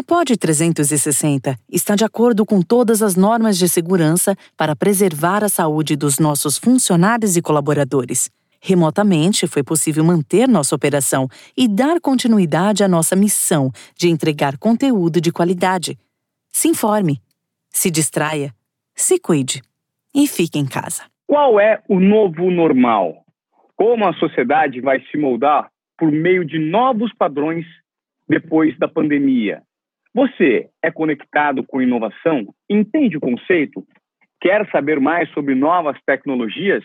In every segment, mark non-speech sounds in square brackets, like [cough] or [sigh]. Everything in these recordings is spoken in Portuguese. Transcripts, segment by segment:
A POD 360 está de acordo com todas as normas de segurança para preservar a saúde dos nossos funcionários e colaboradores. Remotamente, foi possível manter nossa operação e dar continuidade à nossa missão de entregar conteúdo de qualidade. Se informe, se distraia, se cuide e fique em casa. Qual é o novo normal? Como a sociedade vai se moldar por meio de novos padrões depois da pandemia? Você é conectado com inovação? Entende o conceito? Quer saber mais sobre novas tecnologias?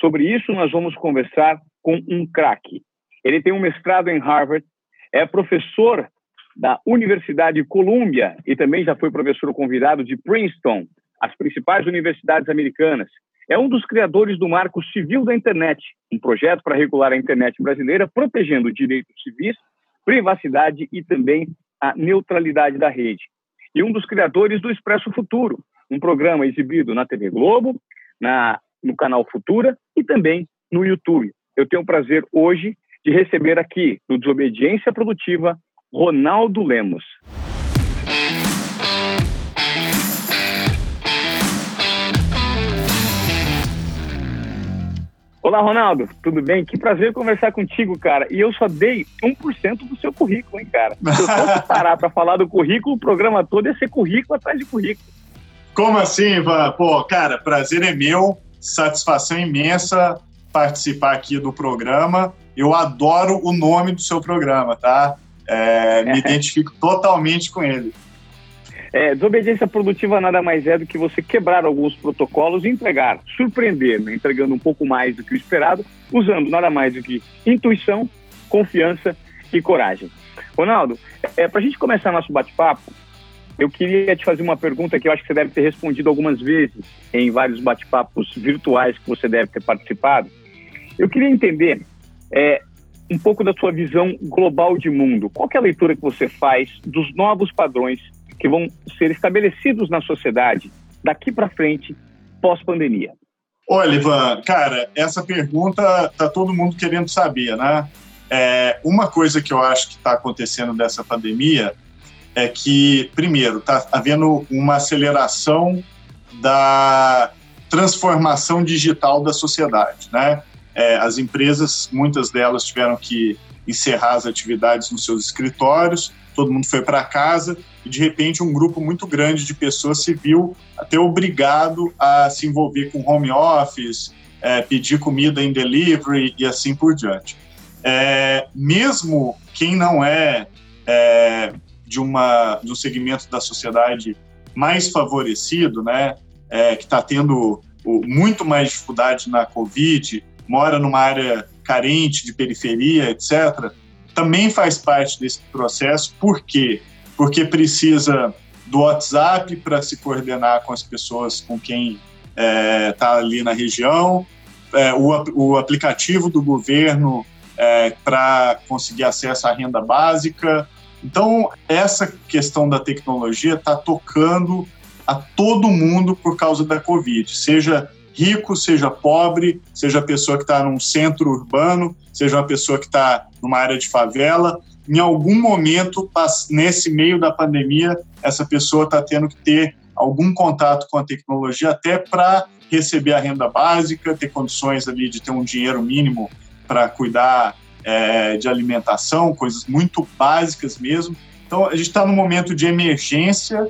Sobre isso, nós vamos conversar com um craque. Ele tem um mestrado em Harvard, é professor da Universidade Columbia e também já foi professor convidado de Princeton, as principais universidades americanas. É um dos criadores do Marco Civil da Internet, um projeto para regular a internet brasileira, protegendo direitos civis, privacidade e também a neutralidade da rede. E um dos criadores do Expresso Futuro, um programa exibido na TV Globo, na, no canal Futura e também no YouTube. Eu tenho o prazer hoje de receber aqui, no Desobediência Produtiva, Ronaldo Lemos. Olá, Ronaldo, tudo bem? Que prazer conversar contigo, cara. E eu só dei 1% do seu currículo, hein, cara. Se eu fosse [laughs] parar para falar do currículo, o programa todo ia ser currículo atrás de currículo. Como assim, Ivan? Pô, cara, prazer é meu, satisfação imensa participar aqui do programa. Eu adoro o nome do seu programa, tá? É, me [laughs] identifico totalmente com ele. É, desobediência produtiva nada mais é do que você quebrar alguns protocolos e entregar, surpreender, né? entregando um pouco mais do que o esperado, usando nada mais do que intuição, confiança e coragem. Ronaldo, é, para a gente começar nosso bate-papo, eu queria te fazer uma pergunta que eu acho que você deve ter respondido algumas vezes em vários bate-papos virtuais que você deve ter participado. Eu queria entender é, um pouco da sua visão global de mundo. Qual é a leitura que você faz dos novos padrões que vão ser estabelecidos na sociedade daqui para frente, pós-pandemia? Olha, Ivan, cara, essa pergunta tá todo mundo querendo saber, né? É, uma coisa que eu acho que está acontecendo dessa pandemia é que, primeiro, está havendo uma aceleração da transformação digital da sociedade, né? É, as empresas, muitas delas tiveram que encerrar as atividades nos seus escritórios, todo mundo foi para casa e de repente um grupo muito grande de pessoas se viu até obrigado a se envolver com home office, é, pedir comida em delivery e assim por diante. É, mesmo quem não é, é, de, uma, de um segmento da sociedade mais favorecido, né, é, que está tendo muito mais dificuldade na Covid, mora numa área carente de periferia, etc., também faz parte desse processo. Por quê? Porque precisa do WhatsApp para se coordenar com as pessoas com quem está é, tá ali na região, é, o, o, aplicativo do governo é, para conseguir acesso à renda básica. Então, essa questão da tecnologia está tocando a todo mundo por causa da Covid, seja rico, seja pobre, seja a pessoa que está num centro urbano, seja uma pessoa que está numa área de favela. Em algum momento, nesse meio da pandemia, essa pessoa está tendo que ter algum contato com a tecnologia até para receber a renda básica, ter condições ali de ter um dinheiro mínimo para cuidar é, de alimentação, coisas muito básicas mesmo. Então, a gente está num momento de emergência,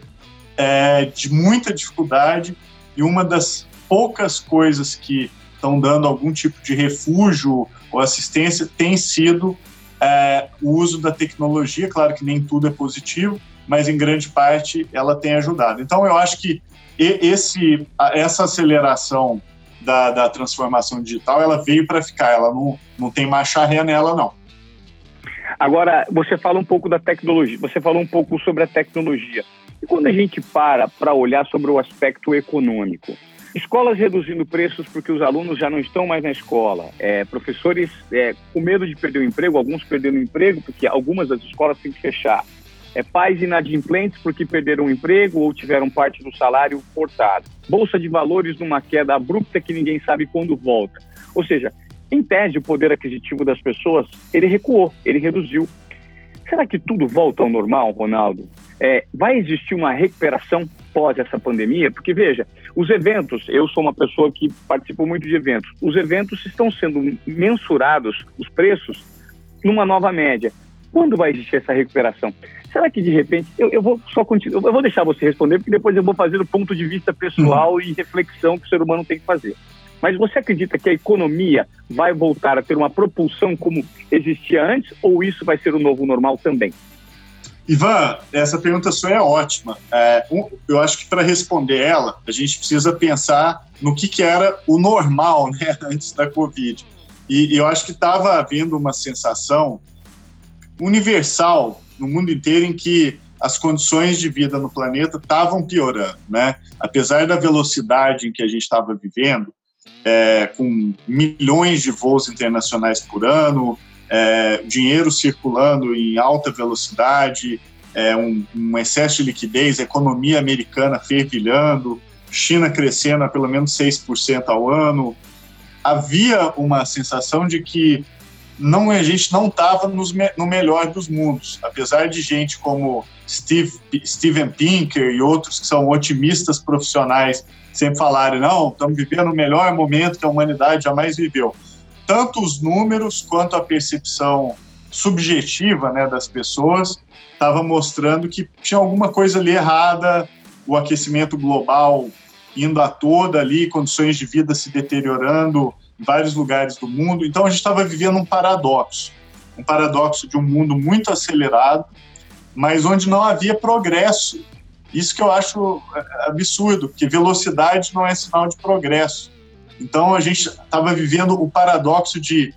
é, de muita dificuldade, e uma das poucas coisas que estão dando algum tipo de refúgio ou assistência tem sido é, o uso da tecnologia. Claro que nem tudo é positivo, mas em grande parte ela tem ajudado. Então eu acho que esse, essa aceleração da, da transformação digital ela veio para ficar, ela não, não tem marcha ré nela, não. Agora, você fala um pouco da tecnologia, você falou um pouco sobre a tecnologia. E quando a gente para para olhar sobre o aspecto econômico, Escolas reduzindo preços porque os alunos já não estão mais na escola. É, professores é, com medo de perder o emprego, alguns perdendo o emprego porque algumas das escolas têm que fechar. É, pais inadimplentes porque perderam o emprego ou tiveram parte do salário cortado. Bolsa de valores numa queda abrupta que ninguém sabe quando volta. Ou seja, em tese, o poder aquisitivo das pessoas, ele recuou, ele reduziu. Será que tudo volta ao normal, Ronaldo? É, vai existir uma recuperação pós essa pandemia? Porque, veja, os eventos, eu sou uma pessoa que participo muito de eventos, os eventos estão sendo mensurados, os preços, numa nova média. Quando vai existir essa recuperação? Será que de repente eu, eu vou só continuar, eu vou deixar você responder porque depois eu vou fazer o ponto de vista pessoal uhum. e reflexão que o ser humano tem que fazer. Mas você acredita que a economia vai voltar a ter uma propulsão como existia antes ou isso vai ser o novo normal também? Ivan, essa pergunta sua é ótima. É, eu acho que para responder ela, a gente precisa pensar no que, que era o normal [laughs] né, antes da Covid. E, e eu acho que estava havendo uma sensação universal no mundo inteiro em que as condições de vida no planeta estavam piorando, né? Apesar da velocidade em que a gente estava vivendo, é, com milhões de voos internacionais por ano, é, dinheiro circulando em alta velocidade, é, um, um, excesso de liquidez, economia americana fervilhando, China crescendo a pelo menos 6% ao ano. Havia uma sensação de que não a gente não estava no melhor dos mundos, apesar de gente como Steve, Steven Pinker e outros que são otimistas profissionais sempre falarem não, estamos vivendo o melhor momento que a humanidade jamais viveu. Tanto os números quanto a percepção subjetiva né, das pessoas estava mostrando que tinha alguma coisa ali errada, o aquecimento global indo a toda ali, condições de vida se deteriorando, em vários lugares do mundo. Então a gente estava vivendo um paradoxo, um paradoxo de um mundo muito acelerado, mas onde não havia progresso. Isso que eu acho é, absurdo, porque velocidade não é sinal de progresso. Então a gente estava vivendo o paradoxo de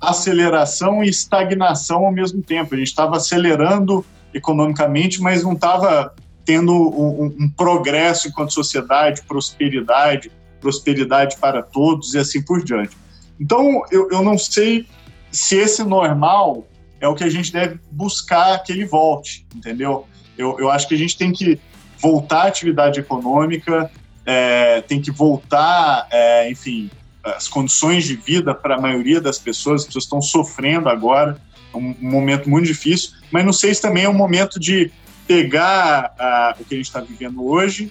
aceleração e estagnação ao mesmo tempo. A gente estava acelerando economicamente, mas não estava tendo um, um, progresso enquanto sociedade, prosperidade, prosperidade para todos e assim por diante. Então, eu, eu não sei se esse normal é o que a gente deve buscar que ele volte, entendeu? Eu, eu acho que a gente tem que voltar à atividade econômica, é, tem que voltar, é, enfim, as condições de vida para a maioria das pessoas, as pessoas estão sofrendo agora, é um, momento muito difícil, mas não sei se também é um momento de pegar a, o que a gente está vivendo hoje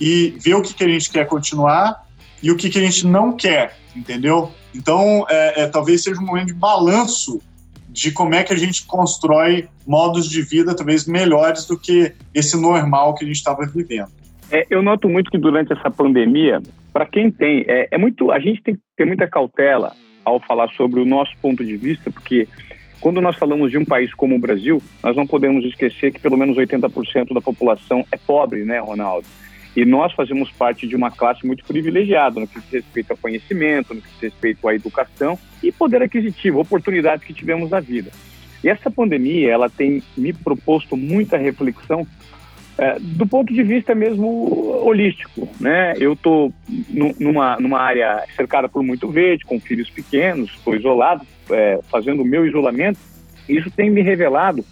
e ver o que, que a gente quer continuar e o que, que a gente não quer, entendeu? Então, é, é, talvez seja um momento de balanço de como é que a gente constrói modos de vida talvez melhores do que esse normal que a gente estava vivendo. É, eu noto muito que durante essa pandemia, para quem tem, é, é, muito, a gente tem que ter muita cautela ao falar sobre o nosso ponto de vista, porque quando nós falamos de um país como o Brasil, nós não podemos esquecer que pelo menos 80% da população é pobre, né, Ronaldo? E nós fazemos parte de uma classe muito privilegiada no que diz respeito ao conhecimento, no que diz respeito à educação e poder aquisitivo, oportunidades que tivemos na vida. E essa pandemia, ela tem me proposto muita reflexão é, do ponto de vista mesmo holístico, né? Eu estou numa, numa área cercada por muito verde, com filhos pequenos, estou isolado, é, fazendo o meu isolamento. Isso tem me revelado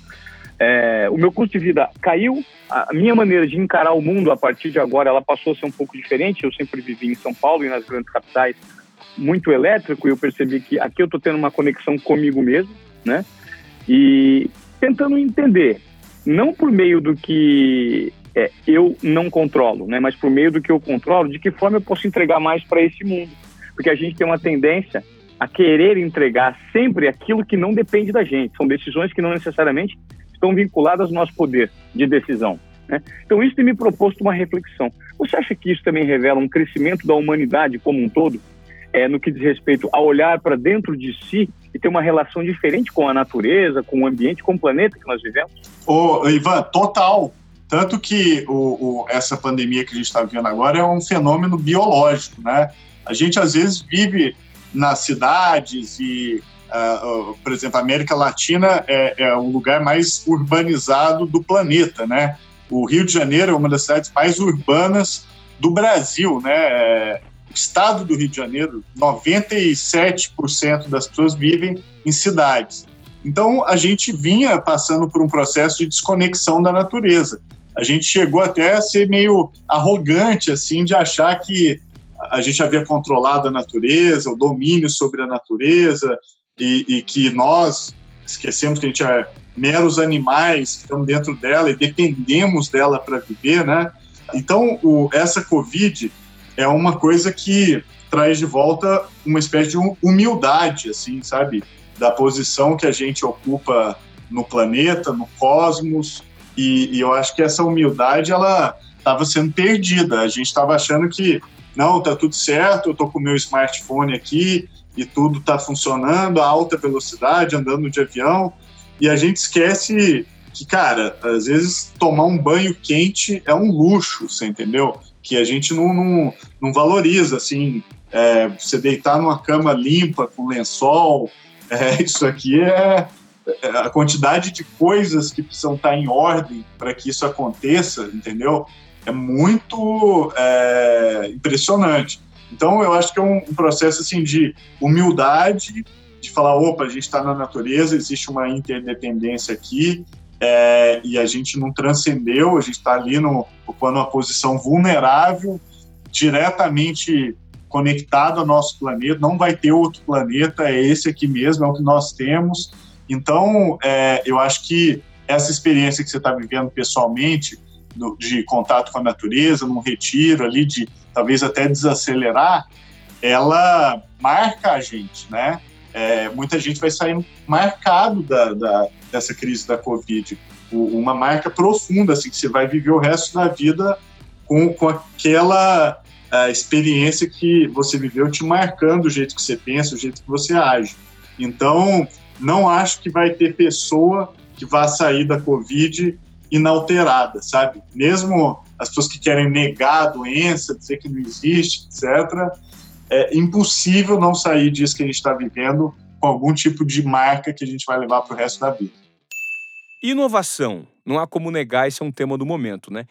é, o meu custo de vida caiu, a minha maneira de encarar o mundo a partir de agora, ela passou a ser um pouco diferente. Eu sempre vivi em São Paulo e nas grandes capitais muito elétrico e eu percebi que aqui eu estou tendo uma conexão comigo mesmo, né? E tentando entender, não por meio do que é, eu não controlo, né? Mas por meio do que eu controlo, de que forma eu posso entregar mais para esse mundo. Porque a gente tem uma tendência a querer entregar sempre aquilo que não depende da gente. São decisões que não necessariamente estão vinculadas ao nosso poder de decisão. Né? Então, isso tem me proposto uma reflexão. Você acha que isso também revela um crescimento da humanidade como um todo, é, no que diz respeito a olhar para dentro de si e ter uma relação diferente com a natureza, com o ambiente, com o planeta que nós vivemos? Ô, Ivan, total. Tanto que o, o, essa pandemia que a gente está vivendo agora é um fenômeno biológico, né? A gente às vezes vive nas cidades e Uh, por exemplo, a América Latina é, é, o lugar mais urbanizado do planeta, né? O Rio de Janeiro é uma das cidades mais urbanas do Brasil, né? É, estado do Rio de Janeiro, 97% das pessoas vivem em cidades. Então, a gente vinha passando por um processo de desconexão da natureza. A gente chegou até a ser meio arrogante, assim, de achar que a gente havia controlado a natureza, o domínio sobre a natureza, e, e que nós esquecemos que a gente é meros animais que estão dentro dela e dependemos dela para viver, né? Então, o, essa Covid é uma coisa que traz de volta uma espécie de humildade, assim, sabe? Da posição que a gente ocupa no planeta, no cosmos, e, e eu acho que essa humildade, ela estava sendo perdida. A gente estava achando que, não, tá tudo certo, eu tô com o meu smartphone aqui e tudo tá funcionando a alta velocidade, andando de avião, e a gente esquece que, cara, às vezes tomar um banho quente é um luxo, você entendeu? Que a gente não, não, não valoriza, assim, é, você deitar numa cama limpa, com lençol, é, [laughs] isso aqui é, é, a quantidade de coisas que precisam estar em ordem para que isso aconteça, entendeu? É muito é, impressionante. Então, eu acho que é um, um processo assim de humildade, de falar, opa, a gente está na natureza, existe uma interdependência aqui, é, e a gente não transcendeu, a gente está ali no, ocupando uma posição vulnerável, diretamente conectado ao nosso planeta, não vai ter outro planeta, é esse aqui mesmo, é o que nós temos. Então, é, eu acho que essa experiência que você está vivendo pessoalmente, de contato com a natureza, num retiro ali, de talvez até desacelerar, ela marca a gente, né? É, muita gente vai sair marcado da, da, dessa crise da Covid. Uma marca profunda, assim, que você vai viver o resto da vida com, com aquela experiência que você viveu te marcando o jeito que você pensa, o jeito que você age. Então, não acho que vai ter pessoa que vá sair da Covid inalterada, sabe? Mesmo as pessoas que querem negar a doença, dizer que não existe, etc., é impossível não sair disso que a gente está vivendo com algum tipo de marca que a gente vai levar para o resto da vida. Inovação. Não há como negar, esse é um tema do momento, né?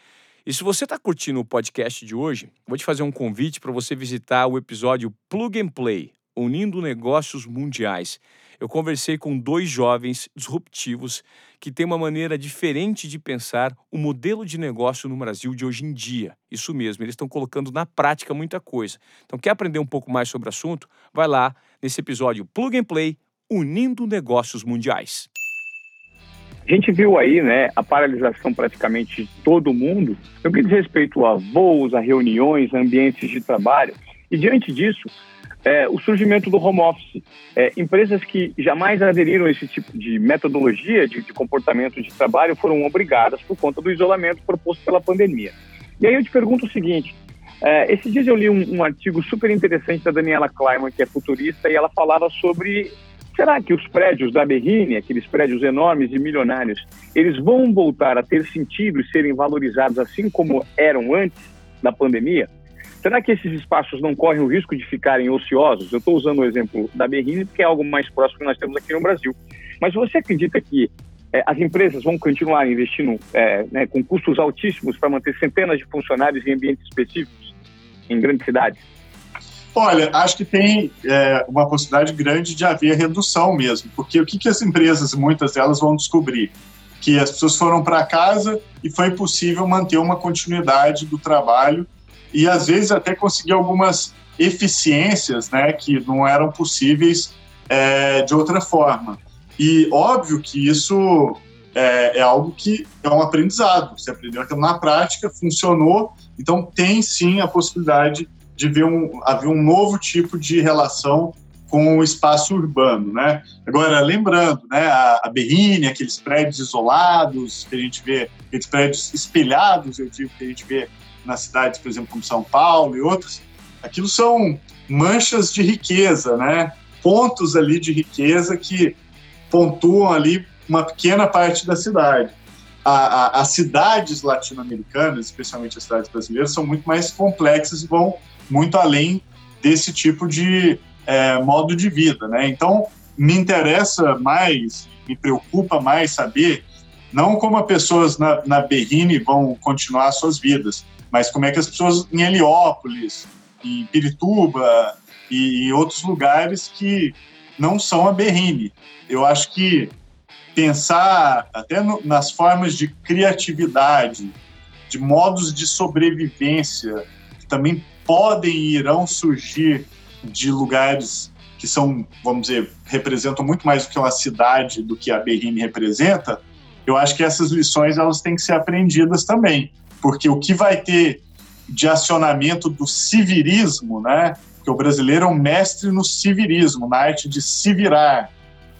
E se você está curtindo o podcast de hoje, vou te fazer um convite para você visitar o episódio Plug and Play, Unindo Negócios Mundiais. Eu conversei com dois jovens disruptivos que têm uma maneira diferente de pensar o modelo de negócio no Brasil de hoje em dia. Isso mesmo, eles estão colocando na prática muita coisa. Então, quer aprender um pouco mais sobre o assunto? Vai lá nesse episódio Plug and Play, Unindo Negócios Mundiais. A gente viu aí né, a paralisação praticamente de todo mundo no que diz respeito a voos, a reuniões, a ambientes de trabalho. E diante disso, é, o surgimento do home office. É, empresas que jamais aderiram a esse tipo de metodologia de, de, comportamento de trabalho foram obrigadas por conta do isolamento proposto pela pandemia. E aí eu te pergunto o seguinte: é, esses dias eu li um, um artigo super interessante da Daniela Kleiman, que é futurista, e ela falava sobre Será que os prédios da Berrine, aqueles prédios enormes e milionários, eles vão voltar a ter sentido e serem valorizados assim como eram antes da pandemia? Será que esses espaços não correm o risco de ficarem ociosos? Eu estou usando o exemplo da Berrine porque é algo mais próximo que nós temos aqui no Brasil. Mas você acredita que é, as empresas vão continuar investindo é, né, com custos altíssimos para manter centenas de funcionários em ambientes específicos em grandes cidades? Olha, acho que tem é, uma possibilidade grande de haver redução mesmo, porque o que, que as empresas, muitas delas, vão descobrir? Que as pessoas foram para casa e foi possível manter uma continuidade do trabalho e, às vezes, até conseguir algumas eficiências né, que não eram possíveis é, de outra forma. E óbvio que isso é, é, algo que é um aprendizado. Você aprendeu aquilo na prática, funcionou, então tem sim a possibilidade de ver um, haver um novo tipo de relação com o espaço urbano, né? Agora, lembrando, né, a, a Berrine, aqueles prédios isolados que a gente vê, aqueles prédios espelhados, eu digo, que a gente vê nas cidades, por exemplo, como São Paulo e outras, aquilo são manchas de riqueza, né? Pontos ali de riqueza que pontuam ali uma pequena parte da cidade. A, a, as cidades latino-americanas, especialmente as cidades brasileiras, são muito mais complexas e vão muito além desse tipo de é, modo de vida, né? Então, me interessa mais, me preocupa mais saber não como as pessoas na, na Berrine vão continuar suas vidas, mas como é que as pessoas em Heliópolis, em Pirituba e em outros lugares que não são a Berrine. Eu acho que pensar até no, nas formas de criatividade, de modos de sobrevivência, que também podem e irão surgir de lugares que são, vamos dizer, representam muito mais do que uma cidade, do que a Berrine representa, eu acho que essas lições elas têm que ser aprendidas também, porque o que vai ter de acionamento do civilismo, né? Porque o brasileiro é um mestre no civilismo, na arte de se virar.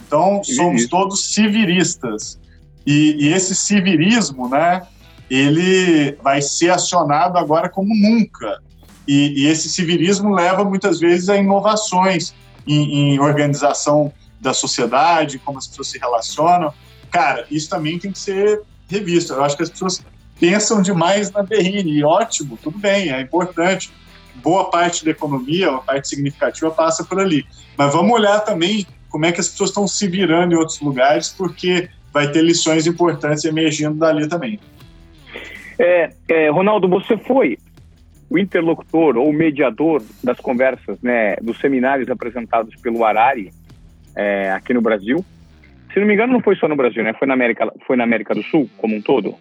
Então, somos todos civilistas. E, e esse civilismo, né? Ele vai ser acionado agora como nunca. E, e esse civilismo leva muitas vezes a inovações em, em organização da sociedade, como as pessoas se relacionam. Cara, isso também tem que ser revisto. Eu acho que as pessoas pensam demais na Berrine, ótimo, tudo bem, é importante. Boa parte da economia, uma parte significativa passa por ali. Mas vamos olhar também como é que as pessoas estão se virando em outros lugares, porque vai ter lições importantes emergindo dali também. É, é, Ronaldo, você foi o interlocutor ou mediador das conversas, né, dos seminários apresentados pelo Arari é, aqui no Brasil. Se não me engano, não foi só no Brasil, né? Foi na América, foi na América do Sul como um todo.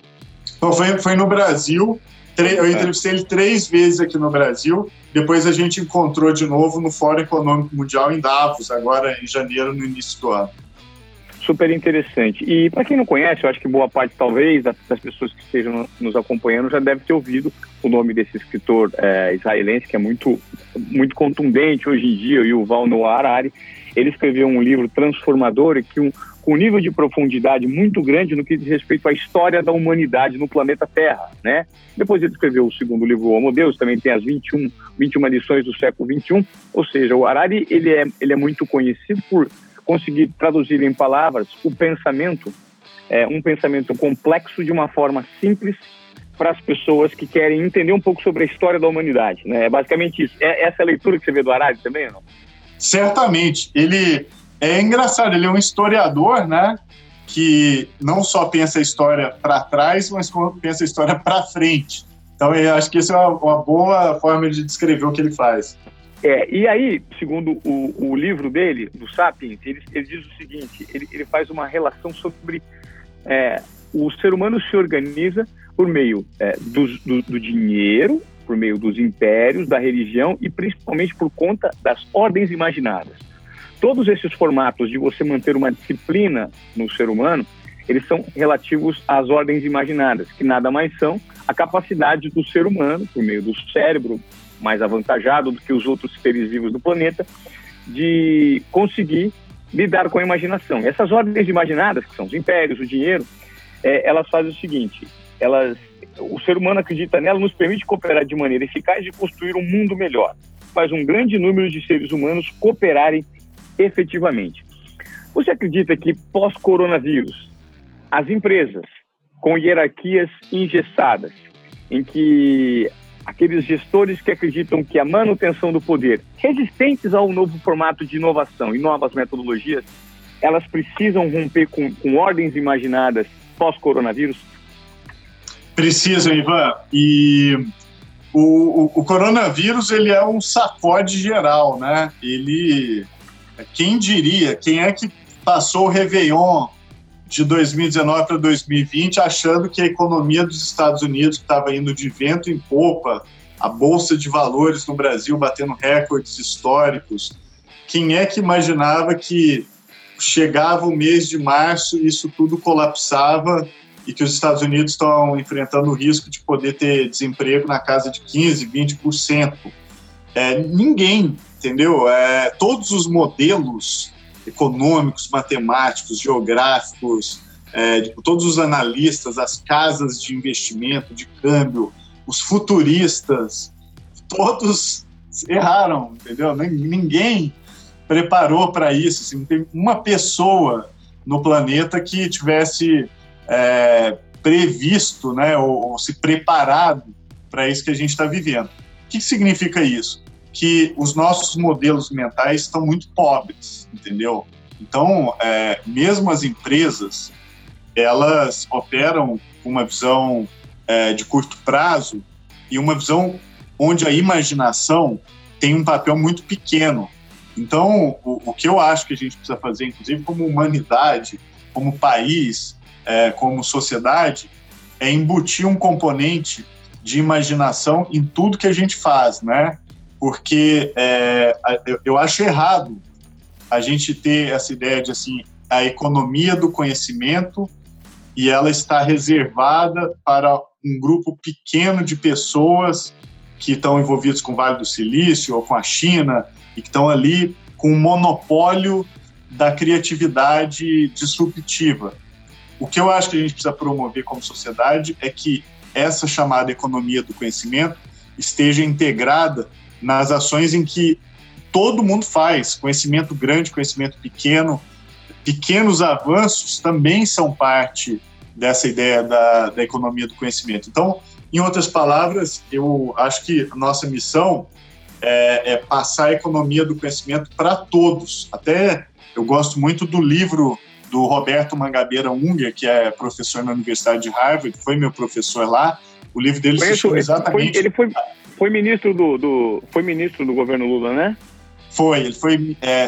Então, foi, foi no Brasil. Eu é. entrevistei ele três vezes aqui no Brasil. Depois a gente encontrou de novo no Fórum Econômico Mundial em Davos, agora em janeiro, no início do ano. Super interessante. E para quem não conhece, eu acho que boa parte, talvez, das, pessoas que estejam nos acompanhando já deve ter ouvido o nome desse escritor é, israelense, que é muito, muito contundente hoje em dia, o Yuval Noah Harari. Ele escreveu um livro transformador e que um, com um nível de profundidade muito grande no que diz respeito à história da humanidade no planeta Terra, né? Depois ele escreveu o segundo livro, o Homo Deus, também tem as 21, 21 lições do século 21, ou seja, o Harari, ele é, ele é muito conhecido por conseguir traduzir em palavras o pensamento, é, um pensamento complexo de uma forma simples para as pessoas que querem entender um pouco sobre a história da humanidade, né? É basicamente isso. É essa é a leitura que você vê do Harari também, não? Certamente. Ele é engraçado, ele é um historiador, né? Que não só pensa a história para trás, mas pensa a história para frente. Então, eu acho que essa é uma, uma, boa forma de descrever o que ele faz. É, e aí, segundo o, o livro dele, do Sapiens, ele, ele diz o seguinte: ele, ele faz uma relação sobre é, o ser humano se organiza por meio é, do, do, do dinheiro, por meio dos impérios, da religião e principalmente por conta das ordens imaginadas. Todos esses formatos de você manter uma disciplina no ser humano, eles são relativos às ordens imaginadas, que nada mais são a capacidade do ser humano, por meio do cérebro mais avantajado do que os outros seres vivos do planeta, de conseguir lidar com a imaginação. Essas ordens imaginadas, que são os impérios, o dinheiro, é, elas fazem o seguinte: elas, o ser humano acredita nela, nos permite cooperar de maneira eficaz e construir um mundo melhor. Faz um grande número de seres humanos cooperarem efetivamente. Você acredita que pós-coronavírus, as empresas com hierarquias engessadas, em que aqueles gestores que acreditam que a manutenção do poder, resistentes ao novo formato de inovação e novas metodologias, elas precisam romper com, com ordens imaginadas pós-coronavírus? Precisam, Ivan. E o, o, o, coronavírus ele é um sacode geral, né? Ele quem diria, quem é que passou o Réveillon de 2019 para 2020 achando que a economia dos Estados Unidos estava indo de vento em popa, a bolsa de valores no Brasil batendo recordes históricos. Quem é que imaginava que chegava o mês de março e isso tudo colapsava e que os Estados Unidos estão enfrentando o risco de poder ter desemprego na casa de 15, 20%? É, ninguém entendeu? É, todos os modelos econômicos, matemáticos, geográficos, é, todos os analistas, as casas de investimento, de câmbio, os futuristas, todos erraram, entendeu? Ninguém preparou para isso. Assim, não tem uma pessoa no planeta que tivesse é, previsto, né, ou, ou se preparado para isso que a gente está vivendo. O que significa isso? que os nossos modelos mentais estão muito pobres, entendeu? Então, é, mesmo as empresas, elas operam com uma visão é, de curto prazo e uma visão onde a imaginação tem um papel muito pequeno. Então, o, o que eu acho que a gente precisa fazer, inclusive como humanidade, como país, é, como sociedade, é embutir um componente de imaginação em tudo que a gente faz, né? porque é, eu, acho errado a gente ter essa ideia de assim a economia do conhecimento e ela está reservada para um grupo pequeno de pessoas que estão envolvidos com o Vale do Silício ou com a China e que estão ali com um monopólio da criatividade disruptiva. O que eu acho que a gente precisa promover como sociedade é que essa chamada economia do conhecimento esteja integrada nas ações em que todo mundo faz, conhecimento grande, conhecimento pequeno, pequenos avanços também são parte dessa ideia da, da economia do conhecimento. Então, em outras palavras, eu acho que nossa missão é, é passar a economia do conhecimento para todos. Até eu gosto muito do livro do Roberto Mangabeira Unger, que é professor na Universidade de Harvard, foi meu professor lá. O livro dele Conheço, se chama exatamente. Ele foi, foi ministro do, do, foi ministro do governo Lula, né? Foi, ele foi é,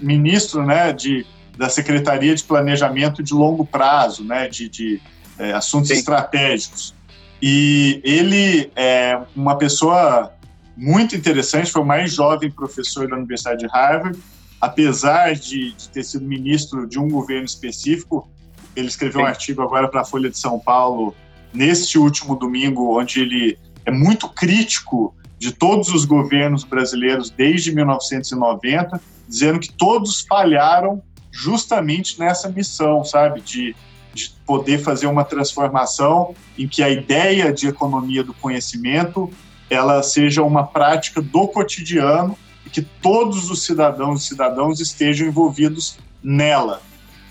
ministro, né, de da Secretaria de Planejamento de Longo Prazo, né, de, de é, assuntos Sim. estratégicos. E ele é uma pessoa muito interessante, foi o mais jovem professor da Universidade de Harvard, apesar de, de ter sido ministro de um governo específico, ele escreveu Sim. um artigo agora para a Folha de São Paulo neste último domingo, onde ele é muito crítico de todos os governos brasileiros desde 1990, dizendo que todos falharam justamente nessa missão, sabe, de, de poder fazer uma transformação em que a ideia de economia do conhecimento ela seja uma prática do cotidiano e que todos os cidadãos e cidadãos estejam envolvidos nela.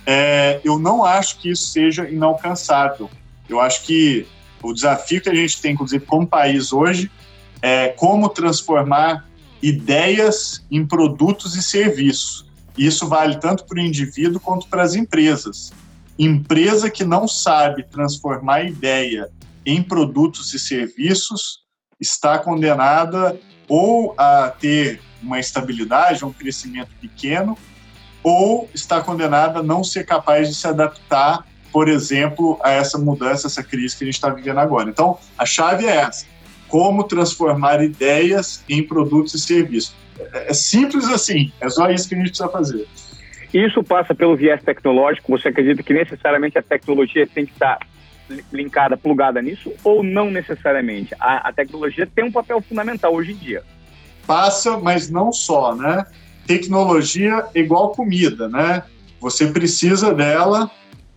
É, eu não acho que isso seja inalcançável. Eu acho que o desafio que a gente tem, inclusive, como país hoje, é como transformar ideias em produtos e serviços. Isso vale tanto para o indivíduo quanto para as empresas. Empresa que não sabe transformar ideia em produtos e serviços está condenada ou a ter uma estabilidade, um crescimento pequeno, ou está condenada a não ser capaz de se adaptar, por exemplo, a essa mudança, essa crise que a gente está vivendo agora. Então, a chave é essa: como transformar ideias em produtos e serviços. É, é simples assim, é só isso que a gente precisa fazer. Isso passa pelo viés tecnológico? Você acredita que necessariamente a tecnologia tem que estar linkada, plugada nisso, ou não necessariamente? A, a tecnologia tem um papel fundamental hoje em dia passa, mas não só, né? Tecnologia igual comida, né? Você precisa dela,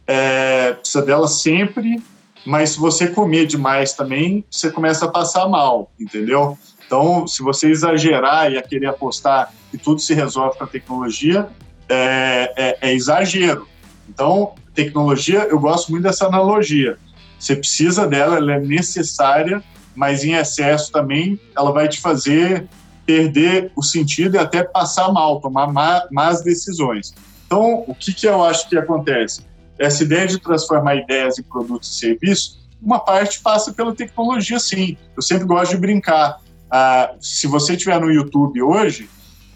é, precisa dela sempre, mas se você comer demais também, você começa a passar mal, entendeu? Então, se você exagerar e a querer apostar que tudo se resolve com a tecnologia, é, é, é exagero. Então, tecnologia, eu gosto muito dessa analogia. Você precisa dela, ela é necessária, mas em excesso também ela vai te fazer perder o sentido e até passar mal, tomar más decisões. Então, o que, que eu acho que acontece? Essa ideia de transformar ideias em produtos e serviços, uma parte passa pela tecnologia, sim. Eu sempre gosto de brincar. Ah, se você estiver no YouTube hoje,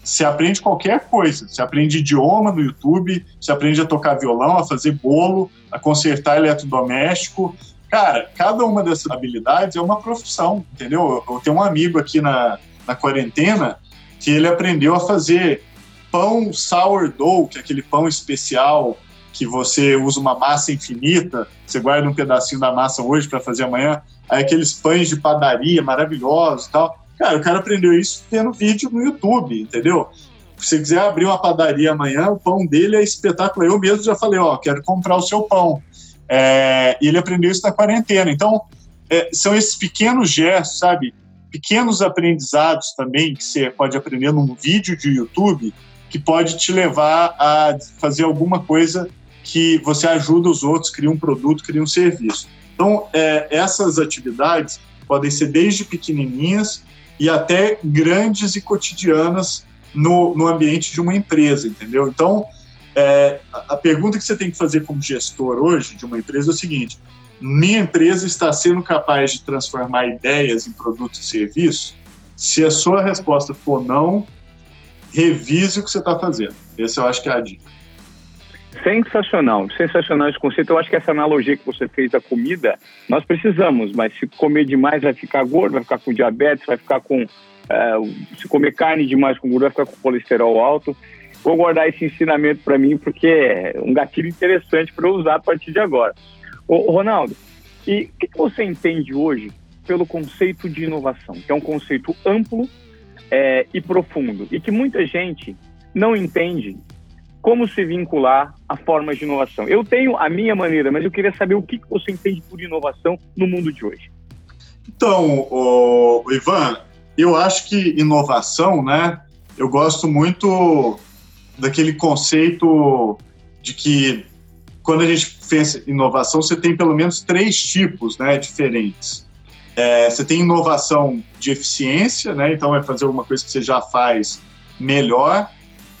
você aprende qualquer coisa. Você aprende idioma no YouTube, você aprende a tocar violão, a fazer bolo, a consertar eletrodoméstico. Cara, cada uma dessas habilidades é uma profissão, entendeu? Eu tenho um amigo aqui na, na quarentena que ele aprendeu a fazer pão sourdough, que é aquele pão especial que você usa uma massa infinita, você guarda um pedacinho da massa hoje para fazer amanhã, aí aqueles pães de padaria maravilhosos e tal. Cara, o cara aprendeu isso tendo vídeo no YouTube, entendeu? Se você quiser abrir uma padaria amanhã, o pão dele é espetáculo. Eu mesmo já falei, ó, quero comprar o seu pão. É, e ele aprendeu isso na quarentena. Então, é, são esses pequenos gestos, sabe? pequenos aprendizados também que você pode aprender num vídeo de YouTube que pode te levar a fazer alguma coisa que você ajuda os outros, cria um produto, cria um serviço. Então, é, essas atividades podem ser desde pequenininhas e até grandes e cotidianas no, no ambiente de uma empresa, entendeu? Então, é, a pergunta que você tem que fazer como gestor hoje de uma empresa é o seguinte: minha empresa está sendo capaz de transformar ideias em produtos e serviços? Se a sua resposta for não, revise o que você está fazendo. Essa eu acho que é a dica. Sensacional, sensacional esse conceito. Eu acho que essa analogia que você fez da comida, nós precisamos, mas se comer demais vai ficar gordo, vai ficar com diabetes, vai ficar com. Uh, se comer carne demais com gordura, vai ficar com colesterol alto. Vou guardar esse ensinamento para mim, porque é um gatilho interessante para eu usar a partir de agora. Ô, Ronaldo, e o que, você entende hoje pelo conceito de inovação, que é um conceito amplo é, e profundo, e que muita gente não entende como se vincular a formas de inovação. Eu tenho a minha maneira, mas eu queria saber o que você entende por inovação no mundo de hoje. Então, Ivan, eu acho que inovação, né? Eu gosto muito daquele conceito de que quando a gente pensa em inovação, você tem pelo menos três tipos, né, diferentes. É, você tem inovação de eficiência, né? Então é fazer alguma coisa que você já faz melhor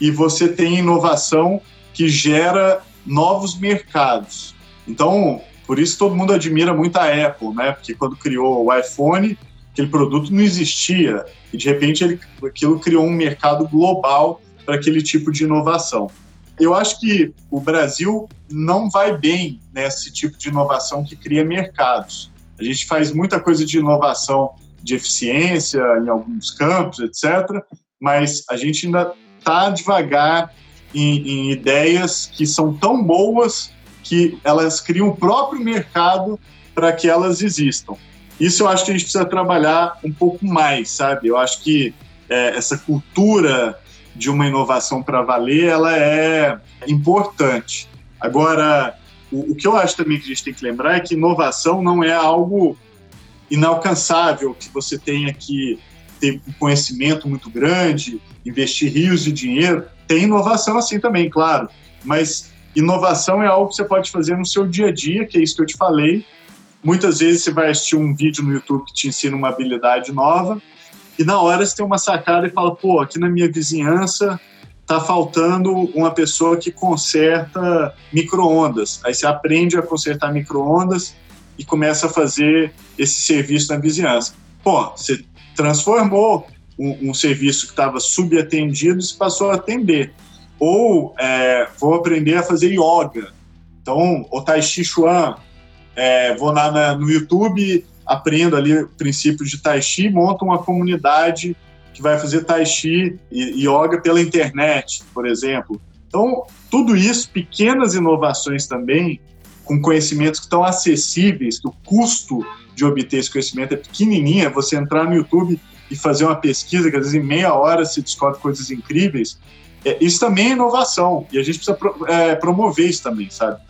e você tem inovação que gera novos mercados. Então, por isso todo mundo admira muito a Apple, né? Porque quando criou o iPhone, aquele produto não existia e de repente ele, aquilo criou um mercado global para aquele tipo de inovação. Eu acho que o Brasil não vai bem nesse tipo de inovação que cria mercados. A gente faz muita coisa de inovação de eficiência em alguns campos, etc., mas a gente ainda está devagar em, em ideias que são tão boas que elas criam o próprio mercado para que elas existam. Isso eu acho que a gente precisa trabalhar um pouco mais, sabe? Eu acho que é, essa cultura de uma inovação para valer, ela é importante. Agora, o, o, que eu acho também que a gente tem que lembrar é que inovação não é algo inalcançável, que você tenha que ter um conhecimento muito grande, investir rios de dinheiro. Tem inovação assim também, claro, mas inovação é algo que você pode fazer no seu dia a dia, que é isso que eu te falei. Muitas vezes você vai assistir um vídeo no YouTube que te ensina uma habilidade nova e na hora você tem uma sacada e fala, pô, aqui na minha vizinhança tá faltando uma pessoa que conserta microondas. Aí você aprende a consertar microondas e começa a fazer esse serviço na vizinhança. Pô, você transformou um, um serviço que estava subatendido e passou a atender. Ou é, vou aprender a fazer yoga. Então, o Tai Chi Chuan, é, vou lá na, no YouTube, aprendo ali princípios de Tai Chi, monto uma comunidade que vai fazer Tai Chi e Yoga pela internet, por exemplo. Então, tudo isso, pequenas inovações também, com conhecimentos que estão acessíveis, que o custo de obter esse conhecimento é pequenininho, é você entrar no YouTube e fazer uma pesquisa, que às vezes em meia hora se descobre coisas incríveis, é, isso também é inovação, e a gente precisa pro, é, promover isso também, sabe?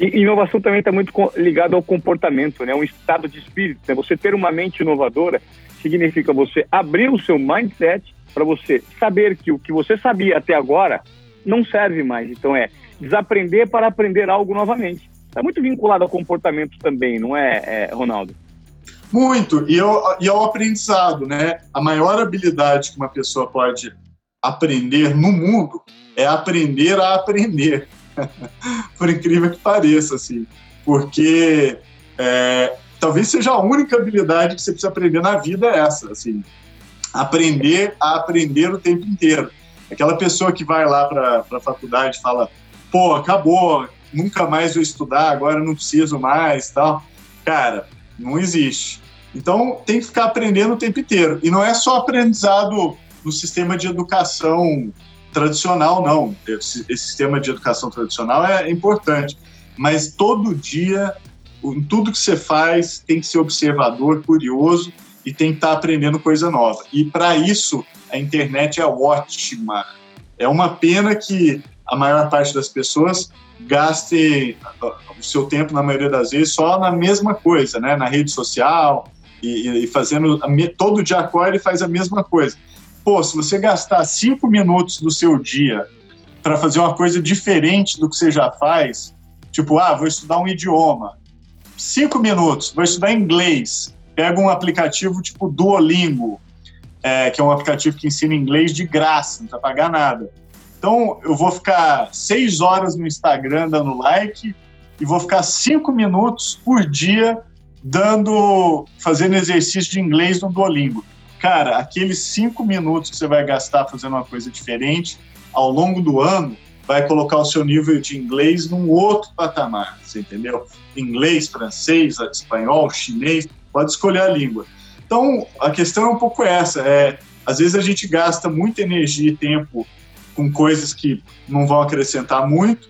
E inovação também está muito ligado ao comportamento, né? Um estado de espírito. Né? Você ter uma mente inovadora significa você abrir o seu mindset para você saber que o que você sabia até agora não serve mais. Então é desaprender para aprender algo novamente. Está muito vinculado ao comportamento também, não é, é Ronaldo? Muito, e ao, e ao aprendizado, né? A maior habilidade que uma pessoa pode aprender no mundo é aprender a aprender. [laughs] por incrível que pareça, assim, porque é, talvez seja a única habilidade que você precisa aprender na vida é essa, assim, aprender a aprender o tempo inteiro. Aquela pessoa que vai lá para a faculdade e fala, pô, acabou, nunca mais vou estudar, agora não preciso mais, tal. Cara, não existe. Então tem que ficar aprendendo o tempo inteiro. E não é só aprendizado no sistema de educação tradicional, não. Esse, esse sistema de educação tradicional é importante, mas todo dia, em tudo que você faz, tem que ser observador, curioso e tem que estar aprendendo coisa nova. E para isso, a internet é ótima. É uma pena que a maior parte das pessoas gaste o seu tempo, na maioria das vezes, só na mesma coisa, né? na rede social, e, e fazendo todo dia acorda e faz a mesma coisa pô, se você gastar cinco minutos do seu dia para fazer uma coisa diferente do que você já faz, tipo, ah, vou estudar um idioma, cinco minutos, vou estudar inglês, pega um aplicativo tipo Duolingo, é, que é um aplicativo que ensina inglês de graça, não precisa pagar nada. Então, eu vou ficar seis horas no Instagram dando like e vou ficar cinco minutos por dia dando, fazendo exercício de inglês no Duolingo cara, aqueles cinco minutos que você vai gastar fazendo uma coisa diferente ao longo do ano vai colocar o seu nível de inglês num outro patamar, você entendeu? Inglês, francês, espanhol, chinês, pode escolher a língua. Então, a questão é um pouco essa, é, às vezes a gente gasta muita energia e tempo com coisas que não vão acrescentar muito.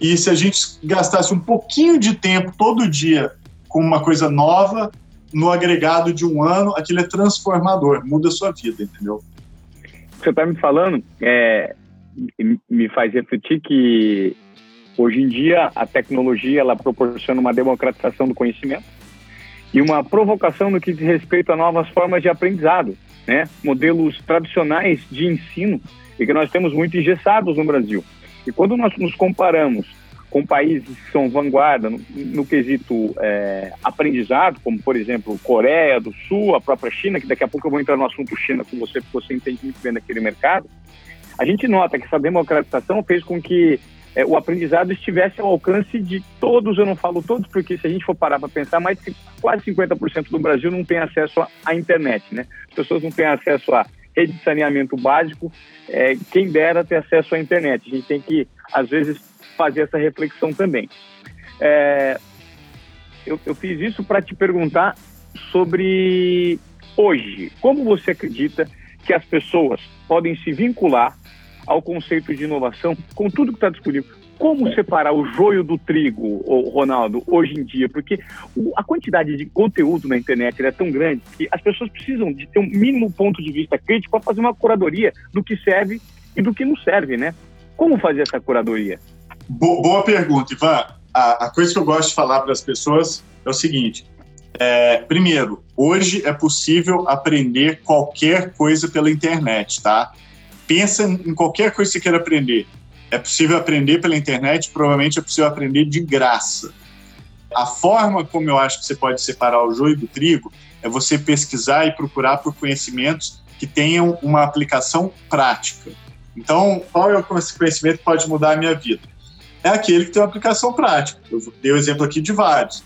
E se a gente gastasse um pouquinho de tempo todo dia com uma coisa nova, no agregado de um ano, aquilo é transformador, muda a sua vida, entendeu? Você está me falando é, me faz refletir que hoje em dia a tecnologia ela proporciona uma democratização do conhecimento e uma provocação no que diz respeito a novas formas de aprendizado, né? Modelos tradicionais de ensino e que nós temos muito engessados no Brasil. E quando nós nos comparamos com países que são vanguarda no, no quesito é, aprendizado, como por exemplo Coreia do Sul, a própria China, que daqui a pouco eu vou entrar no assunto China com você, porque você entende muito bem daquele mercado, a gente nota que essa democratização fez com que é, o aprendizado estivesse ao alcance de todos, eu não falo todos, porque se a gente for parar para pensar, mais de quase 50% do Brasil não tem acesso à internet, né? As pessoas não têm acesso à rede de saneamento básico, é, quem dera ter acesso à internet. A gente tem que, às vezes, fazer essa reflexão também. É, eu, eu fiz isso para te perguntar sobre hoje. Como você acredita que as pessoas podem se vincular ao conceito de inovação com tudo que está disponível. Como separar o joio do trigo, Ronaldo, hoje em dia? Porque a quantidade de conteúdo na internet é tão grande que as pessoas precisam de ter um mínimo ponto de vista crítico para fazer uma curadoria do que serve e do que não serve, né? Como fazer essa curadoria? Boa pergunta, Ivan. A, a coisa que eu gosto de falar para as pessoas é o seguinte: é, primeiro, hoje é possível aprender qualquer coisa pela internet, tá? pensa em qualquer coisa que você queira aprender. É possível aprender pela internet, provavelmente é possível aprender de graça. A forma como eu acho que você pode separar o joio do trigo é você pesquisar e procurar por conhecimentos que tenham uma aplicação prática. Então, qual é o conhecimento que pode mudar a minha vida? É aquele que tem uma aplicação prática. Eu dei o exemplo aqui de vários.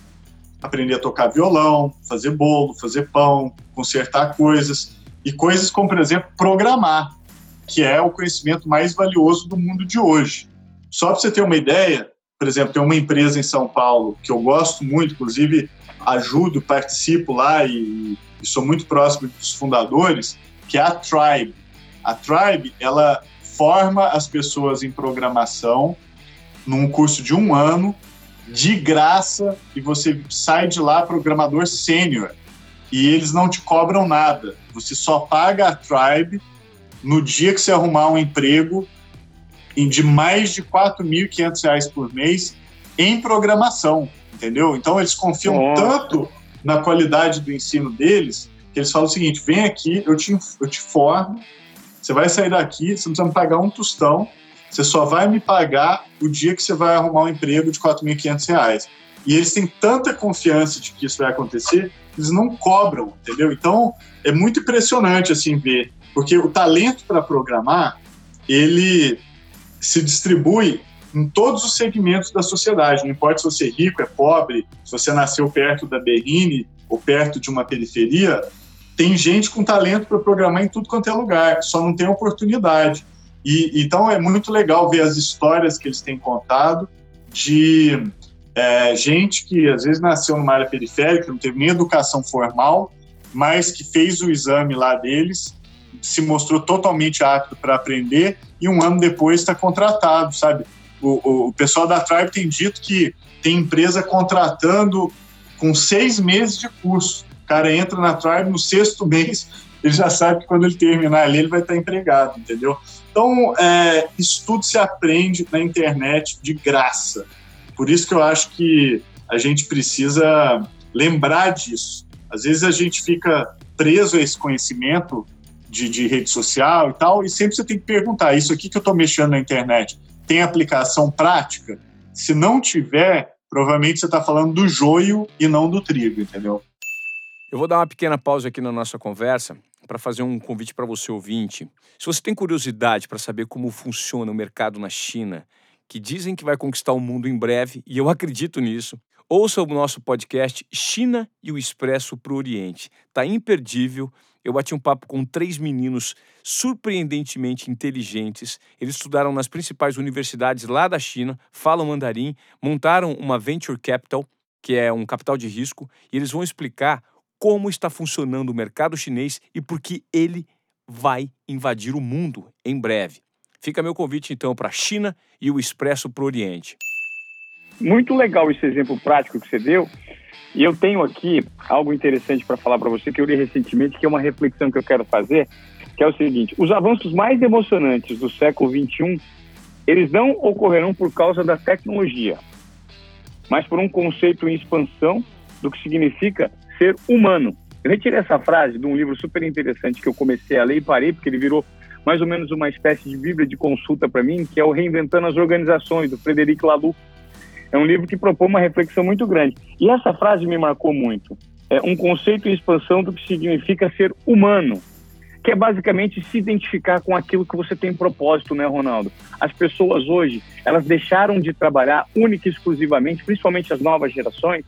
Aprender a tocar violão, fazer bolo, fazer pão, consertar coisas. E coisas como, por exemplo, programar que é o conhecimento mais valioso do mundo de hoje. Só para você ter uma ideia, por exemplo, tem uma empresa em São Paulo que eu gosto muito, inclusive ajudo, participo lá e, e sou muito próximo dos fundadores, que é a Tribe. A Tribe, ela forma as pessoas em programação num curso de um ano, de graça, e você sai de lá programador sênior. E eles não te cobram nada. Você só paga a Tribe no dia que você arrumar um emprego de mais de R$ 4.500 por mês em programação, entendeu? Então eles confiam tanto na qualidade do ensino deles que eles falam o seguinte: vem aqui, eu te, eu te formo, você vai sair daqui, você não precisa me pagar um tostão, você só vai me pagar o dia que você vai arrumar um emprego de R$ 4.500. E eles têm tanta confiança de que isso vai acontecer, eles não cobram, entendeu? Então é muito impressionante assim ver porque o talento para programar, ele se distribui em todos os segmentos da sociedade. Não importa se você é rico, é pobre, se você nasceu perto da Berrine ou perto de uma periferia, tem gente com talento para programar em tudo quanto é lugar, só não tem oportunidade. E, então é muito legal ver as histórias que eles têm contado de é, gente que às vezes nasceu numa área periférica, não teve nem educação formal, mas que fez o exame lá deles se mostrou totalmente apto para aprender e um ano depois está contratado, sabe? O, o, pessoal da Tribe tem dito que tem empresa contratando com seis meses de curso. O cara entra na Tribe no sexto [laughs] mês, ele já sabe que quando ele terminar ali ele vai estar empregado, entendeu? Então, é, isso tudo se aprende na internet de graça. Por isso que eu acho que a gente precisa lembrar disso. Às vezes a gente fica preso a esse conhecimento de, de rede social e tal, e sempre você tem que perguntar: isso aqui que eu estou mexendo na internet tem aplicação prática? Se não tiver, provavelmente você está falando do joio e não do trigo, entendeu? Eu vou dar uma pequena pausa aqui na nossa conversa para fazer um convite para você ouvinte. Se você tem curiosidade para saber como funciona o mercado na China, que dizem que vai conquistar o mundo em breve, e eu acredito nisso, ouça o nosso podcast China e o Expresso para o Oriente. Tá imperdível eu bati um papo com três meninos surpreendentemente inteligentes. Eles estudaram nas principais universidades lá da China, falam mandarim, montaram uma venture capital, que é um capital de risco, e eles vão explicar como está funcionando o mercado chinês e por que ele vai invadir o mundo em breve. Fica meu convite então para a China e o Expresso para o Oriente. Muito legal esse exemplo prático que você deu. E eu tenho aqui algo interessante para falar para você que eu li recentemente, que é uma reflexão que eu quero fazer, que é o seguinte: os avanços mais emocionantes do século XXI, eles não ocorrerão por causa da tecnologia, mas por um conceito em expansão do que significa ser humano. Eu retirei essa frase de um livro super interessante que eu comecei a ler e parei, porque ele virou mais ou menos uma espécie de bíblia de consulta para mim, que é o Reinventando as Organizações, do Frederic Laloux é um livro que propõe uma reflexão muito grande. E essa frase me marcou muito. É um conceito em expansão do que significa ser humano, que é basicamente se identificar com aquilo que você tem propósito, né, Ronaldo? As pessoas hoje, elas deixaram de trabalhar única e exclusivamente, principalmente as novas gerações,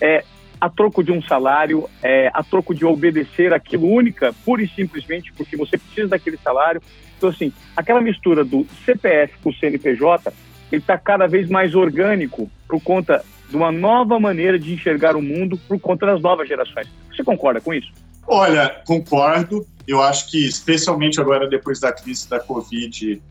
é, a troco de um salário, é, a troco de obedecer aquilo única, pura e simplesmente porque você precisa daquele salário. Então, assim, aquela mistura do CPF com o CNPJ ele está cada vez mais orgânico por conta de uma nova maneira de enxergar o mundo por conta das novas gerações. Você concorda com isso? Olha, concordo. Eu acho que, especialmente agora depois da crise da Covid,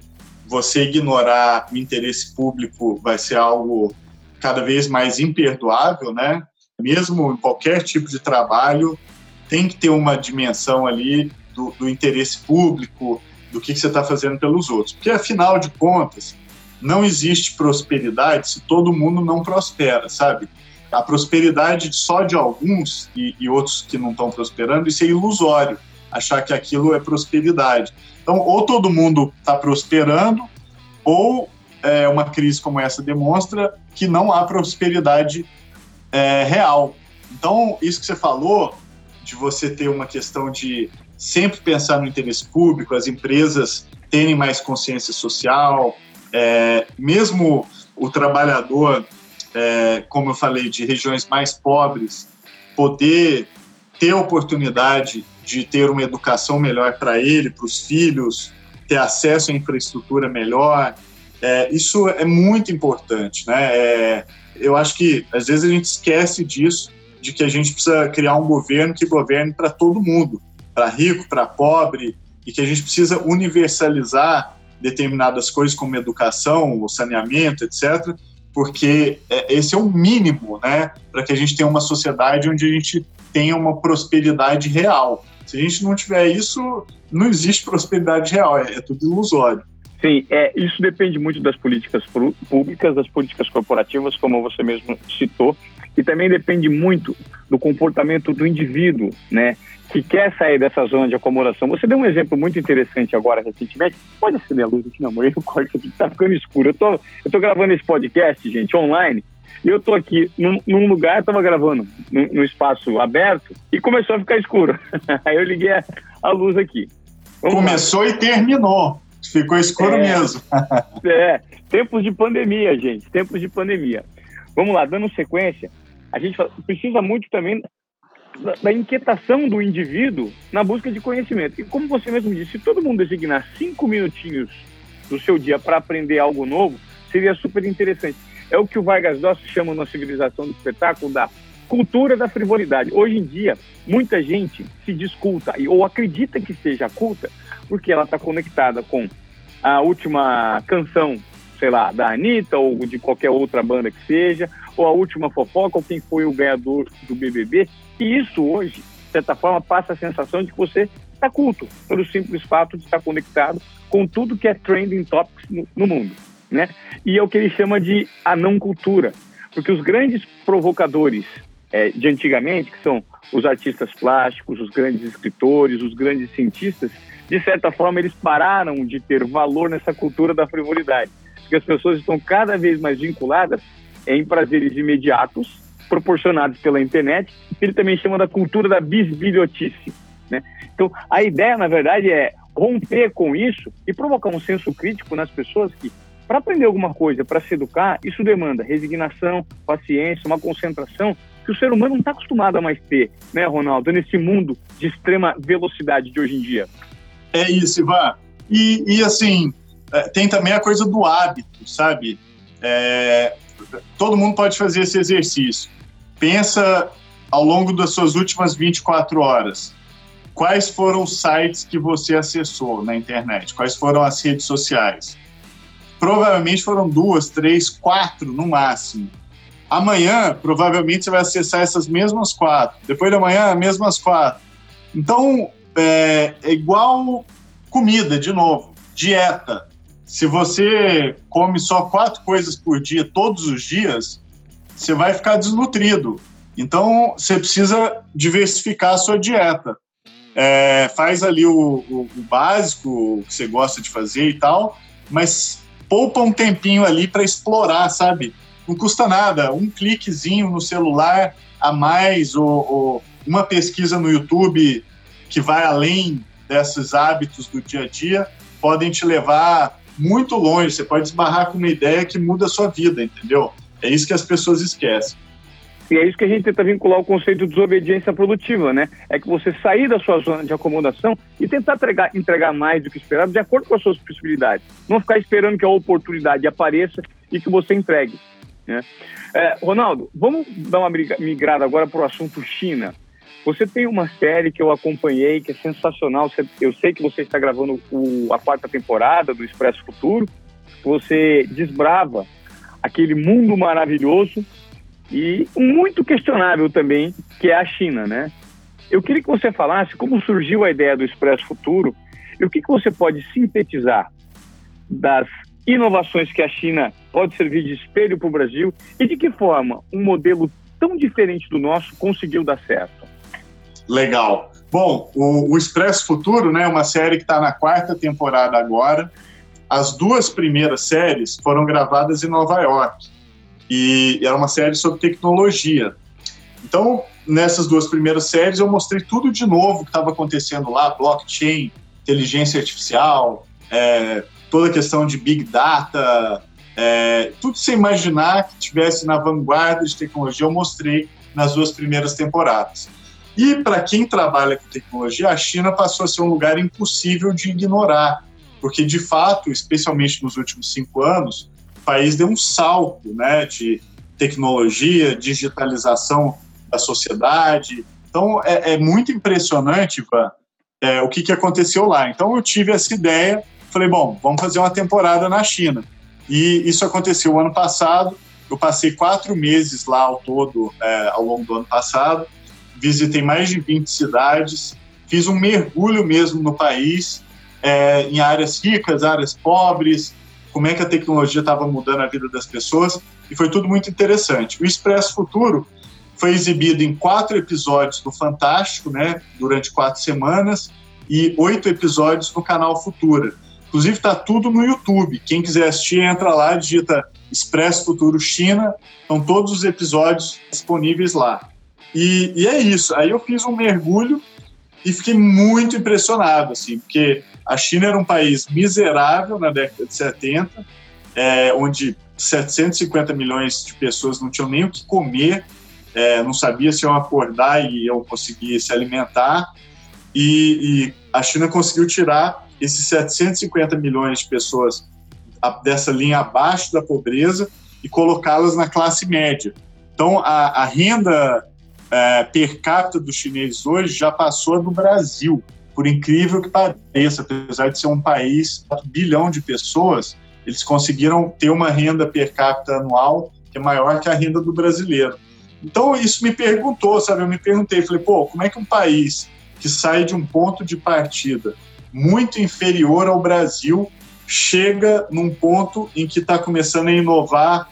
você ignorar o interesse público vai ser algo cada vez mais imperdoável, né? Mesmo em qualquer tipo de trabalho, tem que ter uma dimensão ali do, do interesse público, do que, que você está fazendo pelos outros. Porque, afinal de contas, não existe prosperidade se todo mundo não prospera, sabe? A prosperidade só de alguns e, e outros que não estão prosperando, isso é ilusório, achar que aquilo é prosperidade. Então, ou todo mundo está prosperando, ou é, uma crise como essa demonstra que não há prosperidade é, real. Então, isso que você falou, de você ter uma questão de sempre pensar no interesse público, as empresas terem mais consciência social, é, mesmo o trabalhador, é, como eu falei, de regiões mais pobres, poder ter a oportunidade de ter uma educação melhor para ele, para os filhos, ter acesso à infraestrutura melhor, é, isso é muito importante, né? Eu acho que às vezes a gente esquece disso, de que a gente precisa criar um governo que governe para todo mundo, para rico, para pobre, e que a gente precisa universalizar determinadas coisas como educação, o saneamento, etc., porque é, esse é o mínimo, né, para que a gente tenha uma sociedade onde a gente tenha uma prosperidade real. Se a gente não tiver isso, não existe prosperidade real, é, é tudo ilusório. Sim, é, isso depende muito das políticas públicas, das políticas corporativas, como você mesmo citou, e também depende muito do comportamento do indivíduo, né? que quer sair dessa zona de acomodação. Você deu um exemplo muito interessante agora, recentemente. Pode acender a luz aqui, não, amor. Eu corto aqui, tá ficando escuro. Eu tô, eu tô gravando esse podcast, gente, online. E eu tô aqui num, num lugar, eu tava gravando num, num, espaço aberto e começou a ficar escuro. [laughs] Aí eu liguei a, a luz aqui. Vamos começou lá. e terminou. Ficou escuro é, mesmo. [laughs] é, tempos de pandemia, gente. Tempos de pandemia. Vamos lá, dando sequência, a gente precisa muito também da, da, inquietação do indivíduo na busca de conhecimento. E como você mesmo disse, se todo mundo designar cinco minutinhos do seu dia para aprender algo novo, seria super interessante. É o que o Vargas Llosa chama na civilização do espetáculo da cultura da frivolidade. Hoje em dia, muita gente se desculta ou acredita que seja culta porque ela está conectada com a última canção, sei lá, da Anitta ou de qualquer outra banda que seja, ou a última fofoca, ou quem foi o ganhador do BBB. E isso hoje, de certa forma, passa a sensação de que você está culto, pelo simples fato de estar conectado com tudo que é trending topics no, no mundo. Né? E é o que ele chama de a não cultura, porque os grandes provocadores é, de antigamente, que são os artistas plásticos, os grandes escritores, os grandes cientistas, de certa forma eles pararam de ter valor nessa cultura da frivolidade, porque as pessoas estão cada vez mais vinculadas em prazeres imediatos proporcionados pela internet. Ele também chama da cultura da bisbilhotice. Né? Então, a ideia, na verdade, é romper com isso e provocar um senso crítico nas pessoas que, para aprender alguma coisa, para se educar, isso demanda resignação, paciência, uma concentração que o ser humano não está acostumado a mais ter, né, Ronaldo, nesse mundo de extrema velocidade de hoje em dia. É isso, Ivan. E, e assim, é, tem também a coisa do hábito, sabe? É, todo mundo pode fazer esse exercício. Pensa ao longo das suas últimas 24 horas. quais foram os sites que você acessou na internet, quais foram as redes sociais. Provavelmente foram duas, três, quatro no máximo. Amanhã, provavelmente, você vai acessar essas mesmas quatro. Depois da manhã, as mesmas quatro. Então, é, é igual comida, de novo, dieta. Se você come só quatro coisas por dia, todos os dias, você vai ficar desnutrido. Então, você precisa diversificar a sua dieta. É, faz ali o, o, o, básico, o que você gosta de fazer e tal, mas poupa um tempinho ali para explorar, sabe? Não custa nada, um cliquezinho no celular a mais, ou, ou uma pesquisa no YouTube que vai além desses hábitos do dia a dia, podem te levar muito longe. Você pode esbarrar com uma ideia que muda a sua vida, entendeu? É isso que as pessoas esquecem. E é isso que a gente tenta vincular o conceito de desobediência produtiva, né? É que você sair da sua zona de acomodação e tentar entregar, entregar mais do que esperado de acordo com as suas possibilidades. Não ficar esperando que a oportunidade apareça e que você entregue. Né? É, Ronaldo, vamos dar uma migrada agora para o assunto China. Você tem uma série que eu acompanhei que é sensacional. Eu sei que você está gravando a quarta temporada do Expresso Futuro. Você desbrava aquele mundo maravilhoso e muito questionável também, que é a China, né? Eu queria que você falasse como surgiu a ideia do Expresso Futuro e o que, que você pode sintetizar das inovações que a China pode servir de espelho para o Brasil e de que forma um modelo tão diferente do nosso conseguiu dar certo. Legal. Bom, o, o Expresso Futuro né, é uma série que está na quarta temporada agora. As duas primeiras séries foram gravadas em Nova York e era uma série sobre tecnologia. Então, nessas duas primeiras séries, eu mostrei tudo de novo que estava acontecendo lá: blockchain, inteligência artificial, é, toda a questão de big data, é, tudo sem imaginar que tivesse na vanguarda de tecnologia, eu mostrei nas duas primeiras temporadas. E para quem trabalha com tecnologia, a China passou a ser um lugar impossível de ignorar, porque de fato, especialmente nos últimos cinco anos, o país deu um salto né, de tecnologia, digitalização da sociedade. Então é, é muito impressionante, Ivan, é, o que, que aconteceu lá. Então eu tive essa ideia, falei, bom, vamos fazer uma temporada na China. E isso aconteceu ano passado. Eu passei quatro meses lá ao todo, é, ao longo do ano passado visitei mais de 20 cidades, fiz um mergulho mesmo no país, é, em áreas ricas, áreas pobres, como é que a tecnologia estava mudando a vida das pessoas, e foi tudo muito interessante. O Expresso Futuro foi exibido em quatro episódios do Fantástico, né, durante quatro semanas, e oito episódios no canal Futura. Inclusive está tudo no YouTube. Quem quiser assistir, entra lá, digita Expresso Futuro China. Estão todos os episódios disponíveis lá. E, e é isso. Aí eu fiz um mergulho e fiquei muito impressionado, assim, porque a China era um país miserável na década de 70, é, onde 750 milhões de pessoas não tinham nem o que comer, é, não sabia se iam acordar e eu conseguir se alimentar, e, e, a China conseguiu tirar esses 750 milhões de pessoas dessa linha abaixo da pobreza e colocá-las na classe média. Então, a, a renda é, per capita dos chineses hoje já passou do Brasil, por incrível que pareça, apesar de ser um país de bilhão de pessoas, eles conseguiram ter uma renda per capita anual que é maior que a renda do brasileiro. Então isso me perguntou, sabe? Eu me perguntei, falei, pô, como é que um país que sai de um ponto de partida muito inferior ao Brasil chega num ponto em que está começando a inovar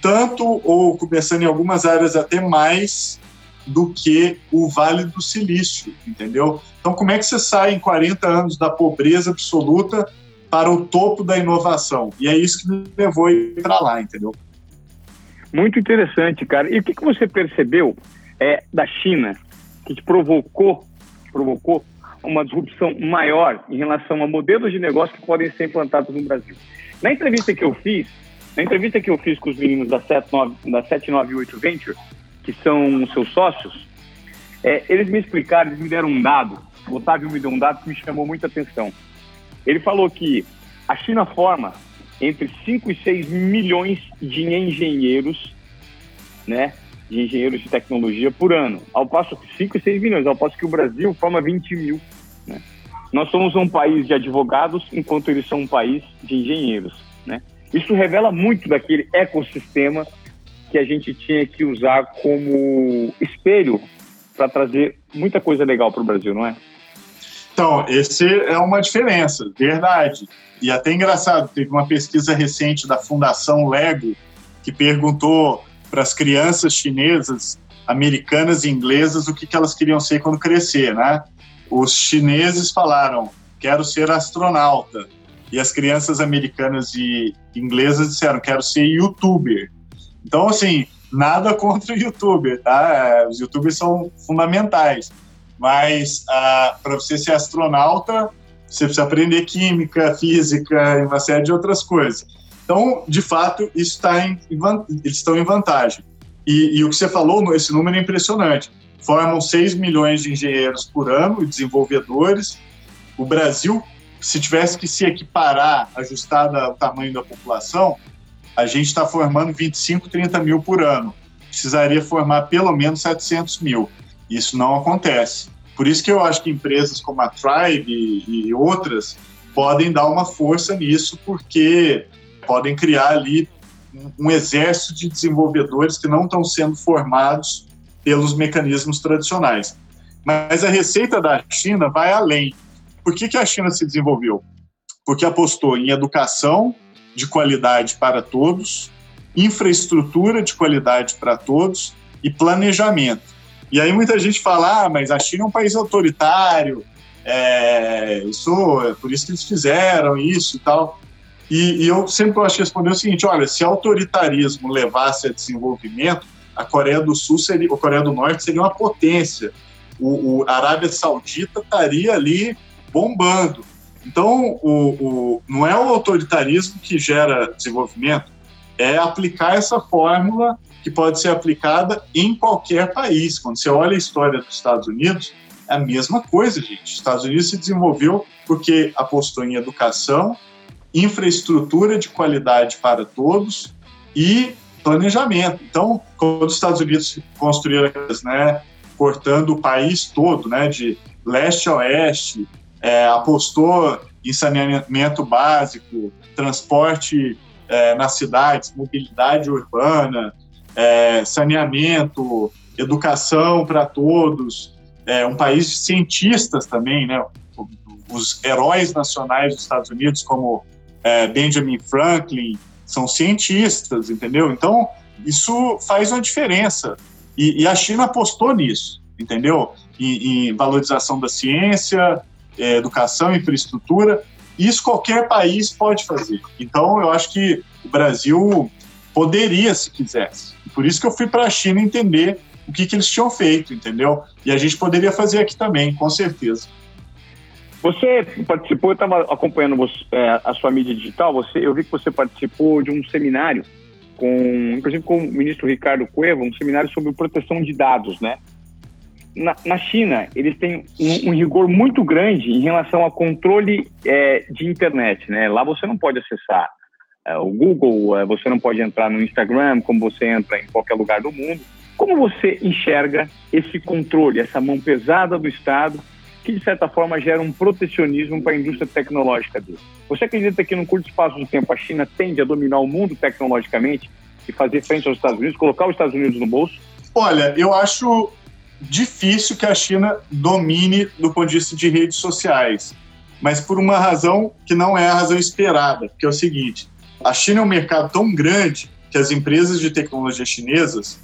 tanto ou começando em algumas áreas até mais do que o Vale do Silício, entendeu? Então, como é que você sai em 40 anos da pobreza absoluta para o topo da inovação? E é isso que me levou a para lá, entendeu? Muito interessante, cara. E o que, que você percebeu é, da China que te provocou, provocou uma disrupção maior em relação a modelos de negócio que podem ser implantados no Brasil? Na entrevista que eu fiz, na entrevista que eu fiz com os meninos da 79, da 798 Venture, que são seus sócios, é, eles me explicaram, eles me deram um dado, o Otávio me deu um dado que me chamou muita atenção. Ele falou que a China forma entre 5 e 6 milhões de engenheiros, né, de engenheiros de tecnologia por ano, ao passo que 5 e 6 milhões, ao passo que o Brasil forma 20 mil. Né? Nós somos um país de advogados, enquanto eles são um país de engenheiros. Né? Isso revela muito daquele ecossistema que a gente tinha que usar como espelho para trazer muita coisa legal para o Brasil, não é? Então, esse é uma diferença, verdade. E até engraçado, teve uma pesquisa recente da Fundação Lego que perguntou para as crianças chinesas, americanas e inglesas o que, que elas queriam ser quando crescer, né? Os chineses falaram, quero ser astronauta. E as crianças americanas e inglesas disseram, quero ser youtuber. Então, assim, nada contra o youtuber, tá? Os youtubers são fundamentais. Mas ah, para você ser astronauta, você precisa aprender química, física e uma série de outras coisas. Então, de fato, isso tá em, eles estão em vantagem. E, e, o que você falou, esse número é impressionante. Formam 6 milhões de engenheiros por ano e desenvolvedores. O Brasil, se tivesse que se equiparar, ajustado ao tamanho da população, a gente está formando 25, 30 mil por ano. Precisaria formar pelo menos 700 mil. Isso não acontece. Por isso que eu acho que empresas como a Tribe e, e outras podem dar uma força nisso, porque podem criar ali um exército de desenvolvedores que não estão sendo formados pelos mecanismos tradicionais. Mas a receita da China vai além. Por que, que a China se desenvolveu? Porque apostou em educação de qualidade para todos, infraestrutura de qualidade para todos e planejamento. E aí muita gente fala, ah, mas a China é um país autoritário, é, isso, é por isso que eles fizeram isso e tal. E, e eu sempre gosto de responder o seguinte, olha, se autoritarismo levasse a desenvolvimento, a Coreia do Sul seria, a Coreia do Norte seria uma potência. O, o a Arábia Saudita estaria ali bombando. Então, o, o, não é o autoritarismo que gera desenvolvimento, é aplicar essa fórmula que pode ser aplicada em qualquer país. Quando você olha a história dos Estados Unidos, é a mesma coisa, gente. Os Estados Unidos se desenvolveu porque apostou em educação, infraestrutura de qualidade para todos e planejamento. Então, quando os Estados Unidos construíram, né, cortando o país todo, né, de leste a oeste, é, apostou em saneamento básico, transporte é, nas cidades, mobilidade urbana, é, saneamento, educação para todos, é, um país de cientistas também, né? Os heróis nacionais dos Estados Unidos, como é, Benjamin Franklin, são cientistas, entendeu? Então, isso faz uma diferença. E, e a China apostou nisso, entendeu? Em, em valorização da ciência, é, educação, infraestrutura. Isso qualquer país pode fazer. Então, eu acho que o Brasil poderia, se quisesse. Por isso que eu fui para a China entender o que, que eles tinham feito, entendeu? E a gente poderia fazer aqui também, com certeza. Você participou, eu estava acompanhando você, é, a sua mídia digital, você, eu vi que você participou de um seminário com, inclusive com o ministro Ricardo Cueva, um seminário sobre proteção de dados, né? Na, na China, eles têm um, um, rigor muito grande em relação ao controle é, de internet, né? Lá você não pode acessar é, o Google, é, você não pode entrar no Instagram como você entra em qualquer lugar do mundo. Como você enxerga esse controle, essa mão pesada do Estado, que de certa forma gera um protecionismo para a indústria tecnológica dele? Você acredita que num curto espaço de tempo a China tende a dominar o mundo tecnologicamente e fazer frente aos Estados Unidos, colocar os Estados Unidos no bolso? Olha, eu acho difícil que a China domine do ponto de vista de redes sociais, mas por uma razão que não é a razão esperada, que é o seguinte: a China é um mercado tão grande que as empresas de tecnologia chinesas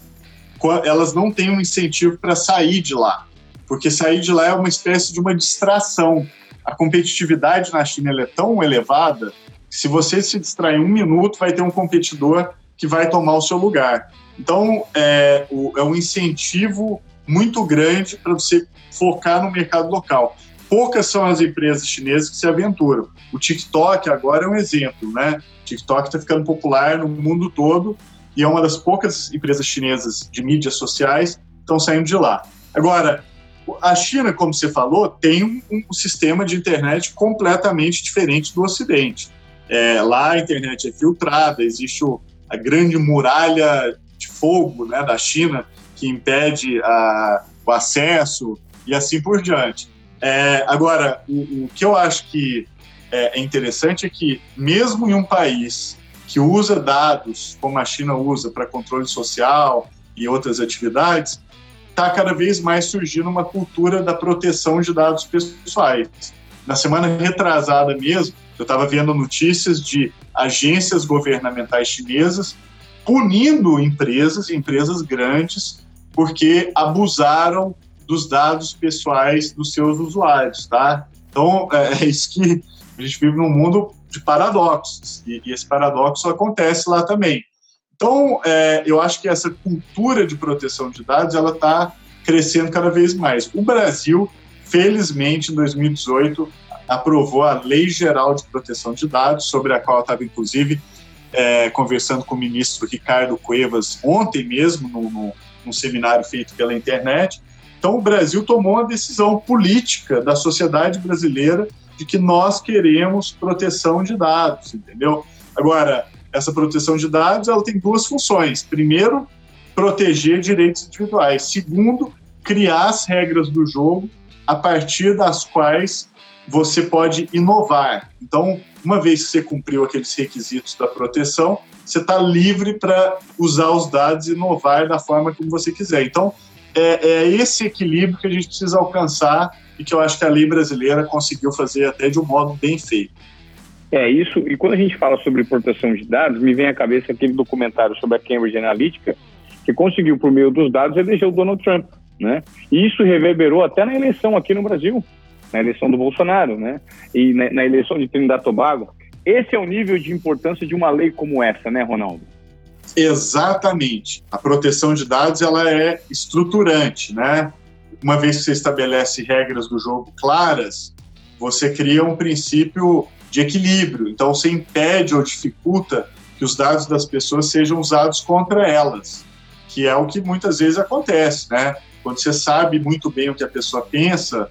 elas não têm um incentivo para sair de lá, porque sair de lá é uma espécie de uma distração. A competitividade na China é tão elevada que se você se distrair um minuto, vai ter um competidor que vai tomar o seu lugar. Então, é, é um incentivo muito grande para você focar no mercado local. Poucas são as empresas chinesas que se aventuram. O TikTok agora é um exemplo, né? TikTok está ficando popular no mundo todo e é uma das poucas empresas chinesas de mídias sociais que estão saindo de lá. Agora, a China, como você falou, tem um, sistema de internet completamente diferente do Ocidente. É, lá a internet é filtrada, existe o, a grande muralha de fogo né, da China, que impede a, o acesso e assim por diante. É, agora, o, o, que eu acho que é, é interessante é que, mesmo em um país que usa dados, como a China usa para controle social e outras atividades, está cada vez mais surgindo uma cultura da proteção de dados pessoais. Na semana retrasada mesmo, eu estava vendo notícias de agências governamentais chinesas punindo empresas, empresas grandes, porque abusaram dos dados pessoais dos seus usuários, tá? Então, [laughs] é, é isso que a gente vive num mundo de paradoxos, e, e esse paradoxo acontece lá também. Então, é, eu acho que essa cultura de proteção de dados, ela está crescendo cada vez mais. O Brasil, felizmente, em 2018, aprovou a Lei Geral de Proteção de Dados, sobre a qual eu estava, inclusive, é, conversando com o ministro Ricardo Cuevas ontem mesmo, no, no, num seminário feito pela internet. Então, o Brasil tomou uma decisão política da sociedade brasileira de que nós queremos proteção de dados, entendeu? Agora, essa proteção de dados ela tem duas funções. Primeiro, proteger direitos individuais. Segundo, criar as regras do jogo a partir das quais você pode inovar. Então, uma vez que você cumpriu aqueles requisitos da proteção, você está livre para usar os dados e inovar da forma como você quiser. Então, é, é, esse equilíbrio que a gente precisa alcançar e que eu acho que a lei brasileira conseguiu fazer até de um modo bem feito. É isso, e quando a gente fala sobre proteção de dados, me vem à cabeça aquele documentário sobre a Cambridge Analytica, que conseguiu, por meio dos dados, eleger o Donald Trump. Né? E isso reverberou até na eleição aqui no Brasil, na eleição do Bolsonaro, né? E na, na eleição de Trinidad Tobago. Esse é o nível de importância de uma lei como essa, né, Ronaldo? Exatamente. A proteção de dados ela é estruturante, né? Uma vez que você estabelece regras do jogo claras, você cria um princípio de equilíbrio. Então você impede ou dificulta que os dados das pessoas sejam usados contra elas, que é o que muitas vezes acontece, né? Quando você sabe muito bem o que a pessoa pensa,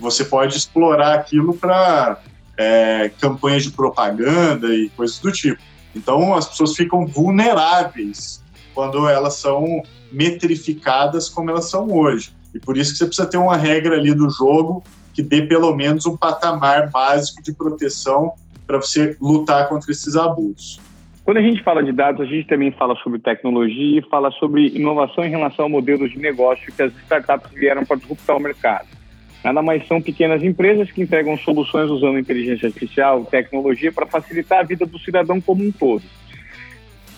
você pode explorar aquilo para é, campanhas de propaganda e coisas do tipo. Então, as pessoas ficam vulneráveis quando elas são metrificadas como elas são hoje. E por isso que você precisa ter uma regra ali do jogo que dê pelo menos um patamar básico de proteção para você lutar contra esses abusos. Quando a gente fala de dados, a gente também fala sobre tecnologia e fala sobre inovação em relação a modelos de negócio que as startups vieram para disruptar o mercado. Nada mais são pequenas empresas que entregam soluções usando inteligência artificial, tecnologia para facilitar a vida do cidadão como um todo.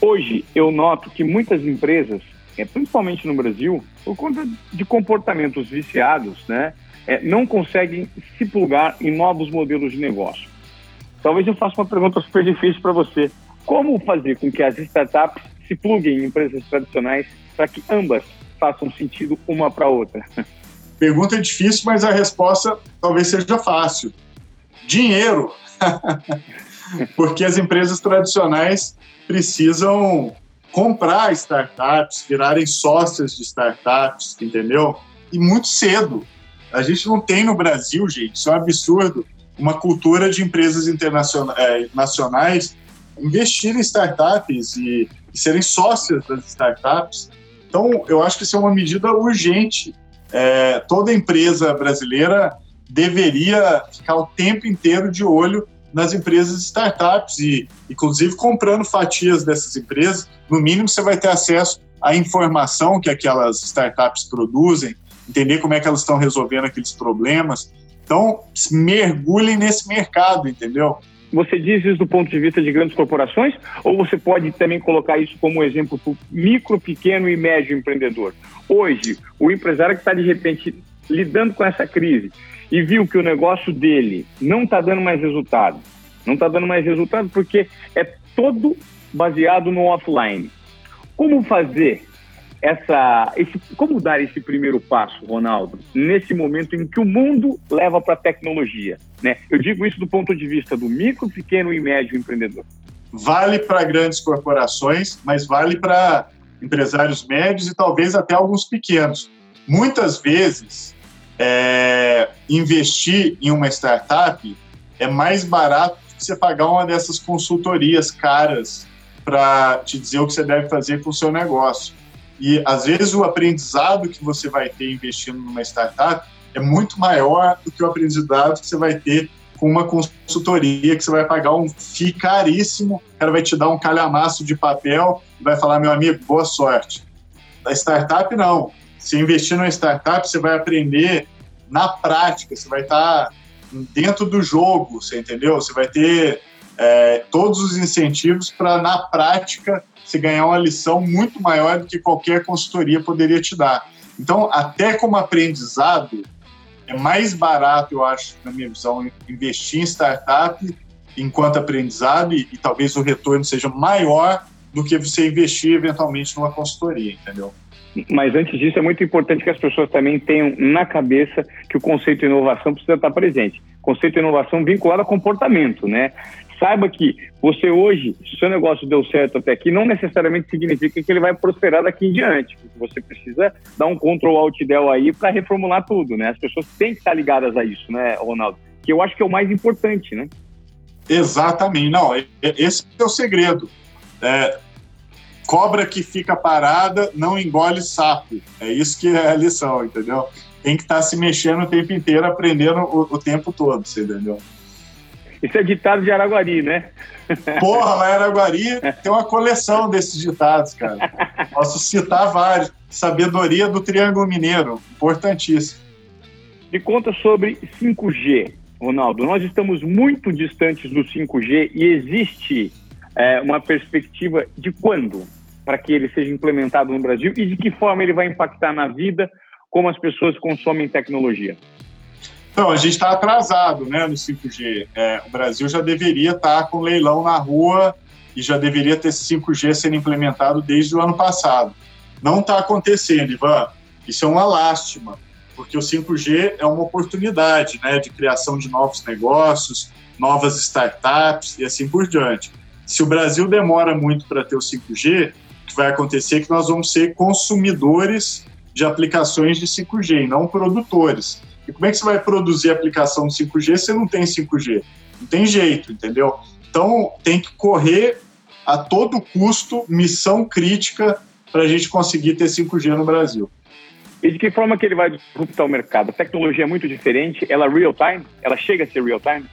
Hoje, eu noto que muitas empresas, é, principalmente no Brasil, por conta de comportamentos viciados, né, é, não conseguem se plugar em novos modelos de negócio. Talvez eu faça uma pergunta super difícil para você. Como fazer com que as startups se pluguem em empresas tradicionais para que ambas façam sentido uma para a outra? [laughs] Pergunta difícil, mas a resposta talvez seja fácil. Dinheiro. [laughs] Porque as empresas tradicionais precisam comprar startups, virarem sócias de startups, entendeu? E muito cedo. A gente não tem no Brasil, gente, isso é um absurdo, uma cultura de empresas internacionais é, investirem em startups e, e serem sócias das startups. Então, eu acho que isso é uma medida urgente é, toda empresa brasileira deveria ficar o tempo inteiro de olho nas empresas startups e, inclusive, comprando fatias dessas empresas. No mínimo, você vai ter acesso à informação que aquelas startups produzem, entender como é que elas estão resolvendo aqueles problemas. Então, mergulhem nesse mercado, entendeu? Você diz isso do ponto de vista de grandes corporações ou você pode também colocar isso como exemplo para o micro, pequeno e médio empreendedor? Hoje, o empresário que está de repente lidando com essa crise e viu que o negócio dele não está dando mais resultado, não está dando mais resultado porque é todo baseado no offline. Como fazer essa, esse, como dar esse primeiro passo, Ronaldo, nesse momento em que o mundo leva para a tecnologia? Né? Eu digo isso do ponto de vista do micro, pequeno e médio empreendedor. Vale para grandes corporações, mas vale para empresários médios e talvez até alguns pequenos. Muitas vezes, é, investir em uma startup é mais barato que você pagar uma dessas consultorias caras para te dizer o que você deve fazer com o seu negócio. E às vezes o aprendizado que você vai ter investindo numa startup é muito maior do que o aprendizado que você vai ter com uma consultoria que você vai pagar um FII caríssimo, o cara vai te dar um calhamaço de papel e vai falar, meu amigo, boa sorte. Da startup, não. Se investir numa startup, você vai aprender na prática, você vai estar dentro do jogo, você entendeu? Você vai ter é, todos os incentivos para, na prática, você ganhar uma lição muito maior do que qualquer consultoria poderia te dar. Então, até como aprendizado, é mais barato, eu acho, na minha visão, investir em startup enquanto aprendizado e, e talvez o retorno seja maior do que você investir eventualmente numa consultoria, entendeu? Mas antes disso, é muito importante que as pessoas também tenham na cabeça que o conceito de inovação precisa estar presente. Conceito de inovação vinculado a comportamento, né? Saiba que você hoje, se o seu negócio deu certo até aqui, não necessariamente significa que ele vai prosperar daqui em diante. Você precisa dar um Ctrl Alt Del aí para reformular tudo, né? As pessoas têm que estar ligadas a isso, né, Ronaldo? Que eu acho que é o mais importante, né? Exatamente. Não, esse é o segredo. É, cobra que fica parada não engole sapo. É isso que é a lição, entendeu? Tem que estar se mexendo o tempo inteiro, aprendendo o, o tempo todo, você entendeu? Isso é ditado de Araguari, né? Porra, lá em Araguari tem uma coleção desses ditados, cara. Posso citar vários. Sabedoria do Triângulo Mineiro, importantíssimo. Me conta sobre 5G, Ronaldo. Nós estamos muito distantes do 5G e existe é, uma perspectiva de quando para que ele seja implementado no Brasil e de que forma ele vai impactar na vida, como as pessoas consomem tecnologia. Então, a gente está atrasado né, no 5G. É, o Brasil já deveria estar tá com leilão na rua e já deveria ter 5G sendo implementado desde o ano passado. Não está acontecendo, Ivan. Isso é uma lástima, porque o 5G é uma oportunidade né, de criação de novos negócios, novas startups e assim por diante. Se o Brasil demora muito para ter o 5G, o que vai acontecer é que nós vamos ser consumidores de aplicações de 5G, não produtores. Como é que você vai produzir aplicação de 5G se não tem 5G? Não tem jeito, entendeu? Então tem que correr a todo custo, missão crítica, para a gente conseguir ter 5G no Brasil. E de que forma que ele vai disruptar o mercado? A tecnologia é muito diferente, ela é real time? Ela chega a ser real time?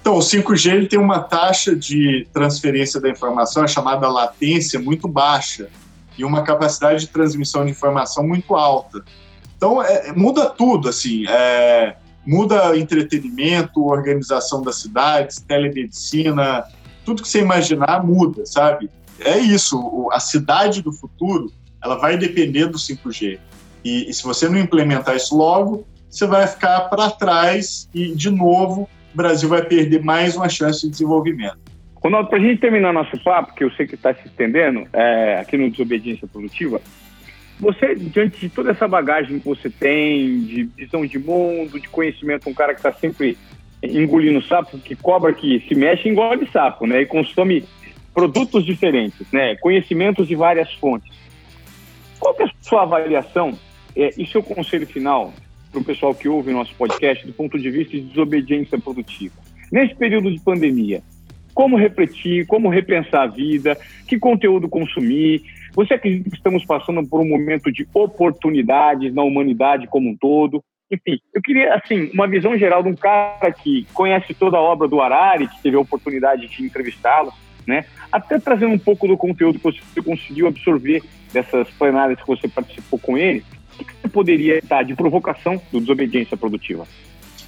Então, o 5G ele tem uma taxa de transferência da informação, a chamada latência, muito baixa, e uma capacidade de transmissão de informação muito alta. Então, é, muda tudo, assim, é, muda entretenimento, organização das cidades, telemedicina, tudo que você imaginar muda, sabe? É isso, a cidade do futuro, ela vai depender do 5G. E, e se você não implementar isso logo, você vai ficar para trás e, de novo, o Brasil vai perder mais uma chance de desenvolvimento. Ronaldo, para a gente terminar nosso papo, que eu sei que está se estendendo é, aqui no Desobediência Produtiva, você, diante de toda essa bagagem que você tem, de visão de mundo, de conhecimento, um cara que está sempre engolindo sapo, que cobra que se mexe, engole sapo, né? E consome produtos diferentes, né? Conhecimentos de várias fontes. Qual é a sua avaliação é, e seu conselho final para o pessoal que ouve nosso podcast do ponto de vista de desobediência produtiva? Nesse período de pandemia, como refletir, como repensar a vida, que conteúdo consumir, você acredita que estamos passando por um momento de oportunidades na humanidade como um todo? Enfim, eu queria, assim, uma visão geral de um cara que conhece toda a obra do Harari, que teve a oportunidade de entrevistá-lo, né? Até trazendo um pouco do conteúdo que você conseguiu absorver dessas plenárias que você participou com ele, o que você poderia dar de provocação do desobediência produtiva?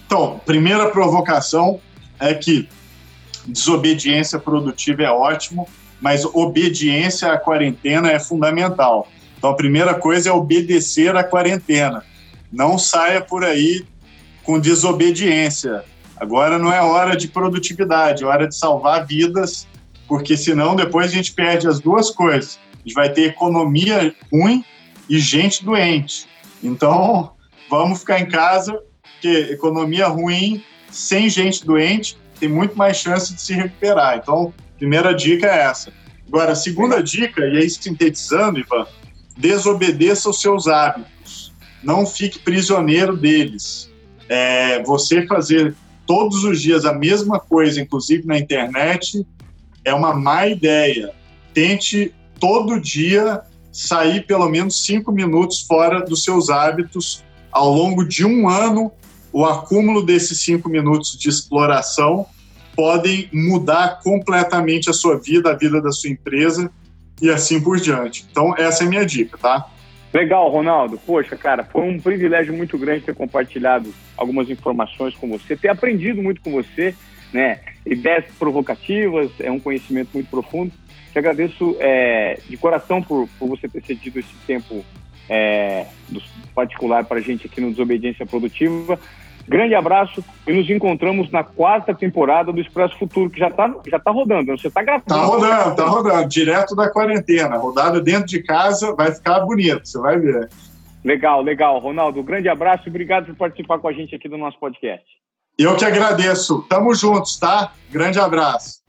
Então, primeira provocação é que desobediência produtiva é ótimo, mas obediência à quarentena é fundamental. Então, a primeira coisa é obedecer à quarentena. Não saia por aí com desobediência. Agora não é hora de produtividade, é hora de salvar vidas, porque senão depois a gente perde as duas coisas. A gente vai ter economia ruim e gente doente. Então, vamos ficar em casa, porque economia ruim, sem gente doente, tem muito mais chance de se recuperar. Então, Primeira dica é essa. Agora, a segunda dica, e aí sintetizando, Ivan, desobedeça os seus hábitos. Não fique prisioneiro deles. É, você fazer todos os dias a mesma coisa, inclusive na internet, é uma má ideia. tente todo dia sair pelo menos cinco minutos fora dos seus hábitos. Ao longo de um ano, o acúmulo desses cinco minutos de exploração podem mudar completamente a sua vida, a vida da sua empresa e assim por diante. Então, essa é a minha dica, tá? Legal, Ronaldo. Poxa, cara, foi um privilégio muito grande ter compartilhado algumas informações com você, ter aprendido muito com você, né? Ideias provocativas, é um conhecimento muito profundo. Te agradeço é, de coração por, por você ter cedido esse tempo é, particular para a gente aqui no Desobediência Produtiva. Grande abraço e nos encontramos na quarta temporada do Expresso Futuro, que já está já tá rodando. Você está gravando. Está rodando, está rodando, direto da quarentena. Rodada dentro de casa, vai ficar bonito, você vai ver. Legal, legal. Ronaldo, grande abraço e obrigado por participar com a gente aqui do nosso podcast. Eu que agradeço. Tamo juntos, tá? Grande abraço.